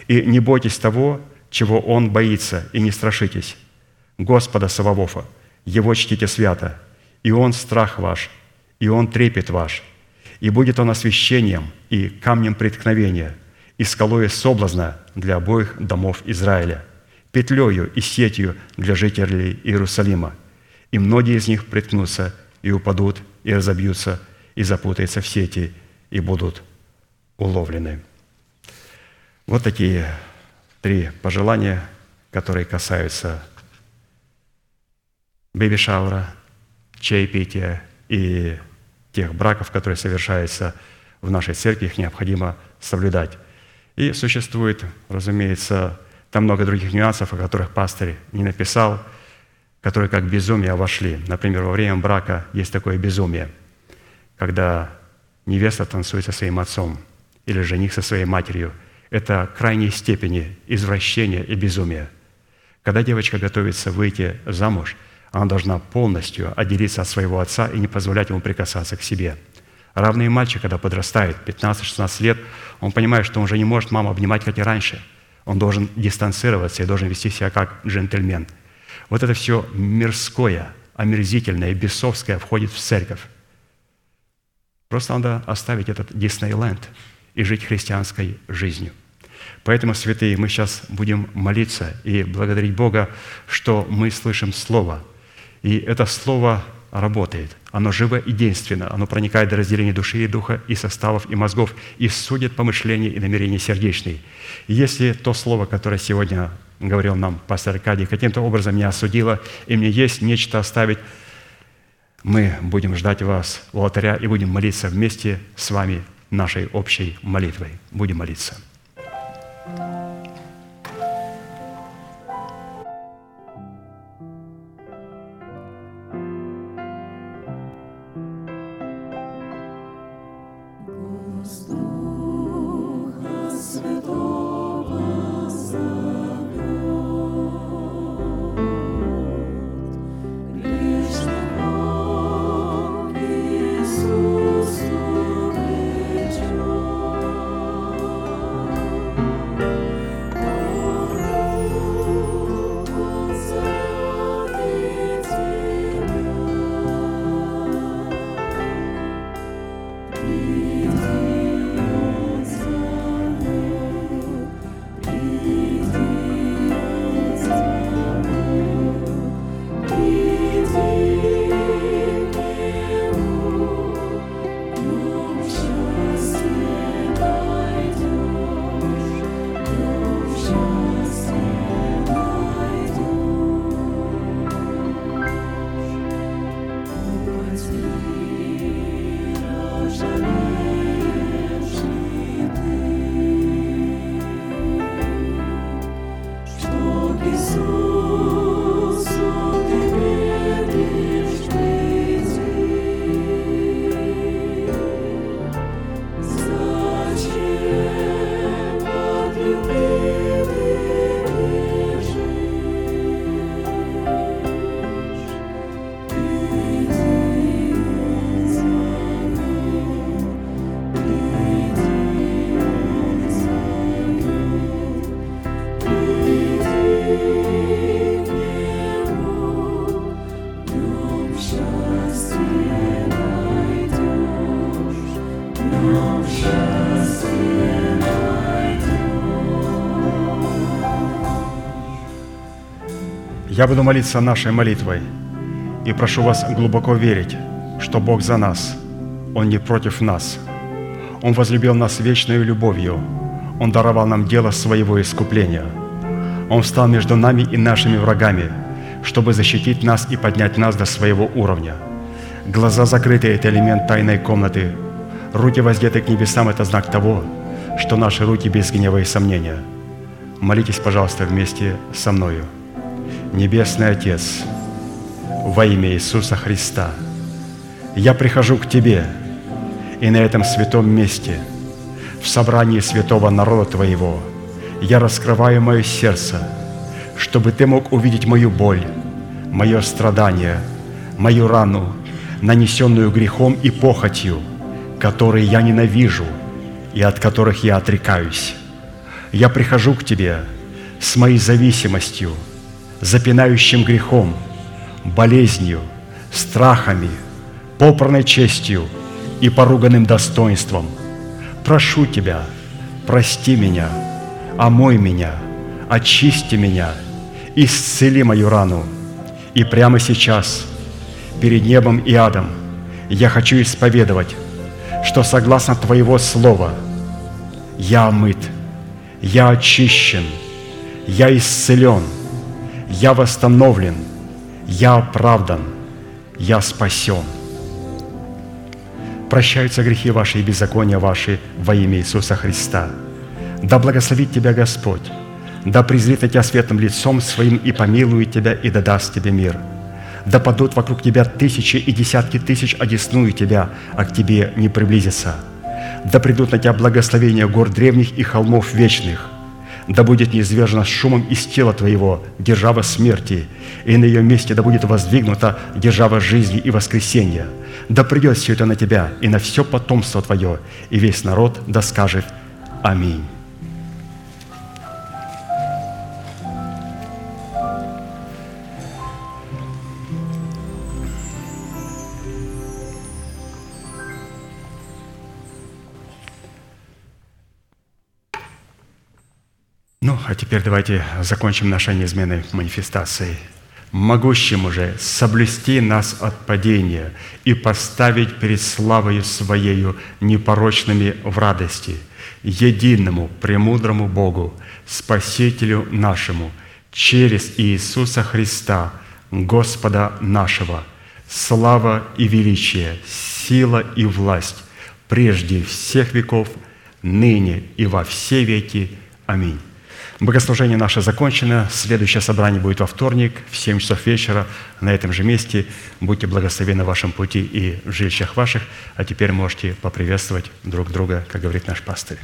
и не бойтесь того, чего он боится, и не страшитесь. Господа Сававофа, Его чтите свято, и Он страх ваш, и Он трепет ваш, и будет Он освящением и камнем преткновения, и скалой соблазна для обоих домов Израиля» петлею и сетью для жителей Иерусалима. И многие из них приткнутся и упадут, и разобьются, и запутаются в сети, и будут уловлены. Вот такие три пожелания, которые касаются бэби-шаура, чаепития и тех браков, которые совершаются в нашей церкви, их необходимо соблюдать. И существует, разумеется, там много других нюансов, о которых пастырь не написал, которые как безумие вошли. Например, во время брака есть такое безумие, когда невеста танцует со своим отцом или жених со своей матерью. Это крайней степени извращения и безумия. Когда девочка готовится выйти замуж, она должна полностью отделиться от своего отца и не позволять ему прикасаться к себе. Равно и мальчик, когда подрастает, 15-16 лет, он понимает, что он уже не может маму обнимать, как и раньше – он должен дистанцироваться и должен вести себя как джентльмен. Вот это все мирское, омерзительное, бесовское входит в церковь. Просто надо оставить этот Диснейленд и жить христианской жизнью. Поэтому, святые, мы сейчас будем молиться и благодарить Бога, что мы слышим Слово. И это Слово работает. Оно живо и действенно. Оно проникает до разделения души и духа, и составов, и мозгов, и судит помышления и намерения сердечные. И если то слово, которое сегодня говорил нам пастор Аркадий, каким-то образом меня осудило, и мне есть нечто оставить, мы будем ждать вас у алтаря и будем молиться вместе с вами нашей общей молитвой. Будем молиться. Я буду молиться нашей молитвой и прошу вас глубоко верить, что Бог за нас, Он не против нас. Он возлюбил нас вечной любовью, Он даровал нам дело своего искупления. Он встал между нами и нашими врагами, чтобы защитить нас и поднять нас до своего уровня. Глаза закрыты – это элемент тайной комнаты. Руки воздеты к небесам – это знак того, что наши руки без гнева и сомнения. Молитесь, пожалуйста, вместе со мною – Небесный Отец, во имя Иисуса Христа, я прихожу к Тебе и на этом святом месте, в собрании святого народа Твоего, я раскрываю мое сердце, чтобы Ты мог увидеть мою боль, мое страдание, мою рану, нанесенную грехом и похотью, которые я ненавижу и от которых я отрекаюсь. Я прихожу к Тебе с моей зависимостью – запинающим грехом, болезнью, страхами, попранной честью и поруганным достоинством. Прошу Тебя, прости меня, омой меня, очисти меня, исцели мою рану. И прямо сейчас, перед небом и адом, я хочу исповедовать, что согласно Твоего Слова я омыт, я очищен, я исцелен, я восстановлен, я оправдан, я спасен. Прощаются грехи ваши и беззакония ваши во имя Иисуса Христа. Да благословит тебя Господь, да презрит на тебя светлым лицом своим и помилует тебя, и да даст тебе мир. Да падут вокруг тебя тысячи и десятки тысяч, одесную тебя, а к тебе не приблизится. Да придут на тебя благословения гор древних и холмов вечных. Да будет неизвержена шумом из тела твоего держава смерти, и на ее месте да будет воздвигнута держава жизни и воскресения. Да придет все это на тебя и на все потомство твое, и весь народ да скажет Аминь. А теперь давайте закончим нашей неизменной манифестацией. Могущим уже соблюсти нас от падения и поставить перед славою Своею непорочными в радости, единому, премудрому Богу, Спасителю нашему, через Иисуса Христа, Господа нашего, слава и величие, сила и власть прежде всех веков, ныне и во все веки. Аминь. Богослужение наше закончено. Следующее собрание будет во вторник в 7 часов вечера на этом же месте. Будьте благословены в вашем пути и в жилищах ваших. А теперь можете поприветствовать друг друга, как говорит наш пастырь.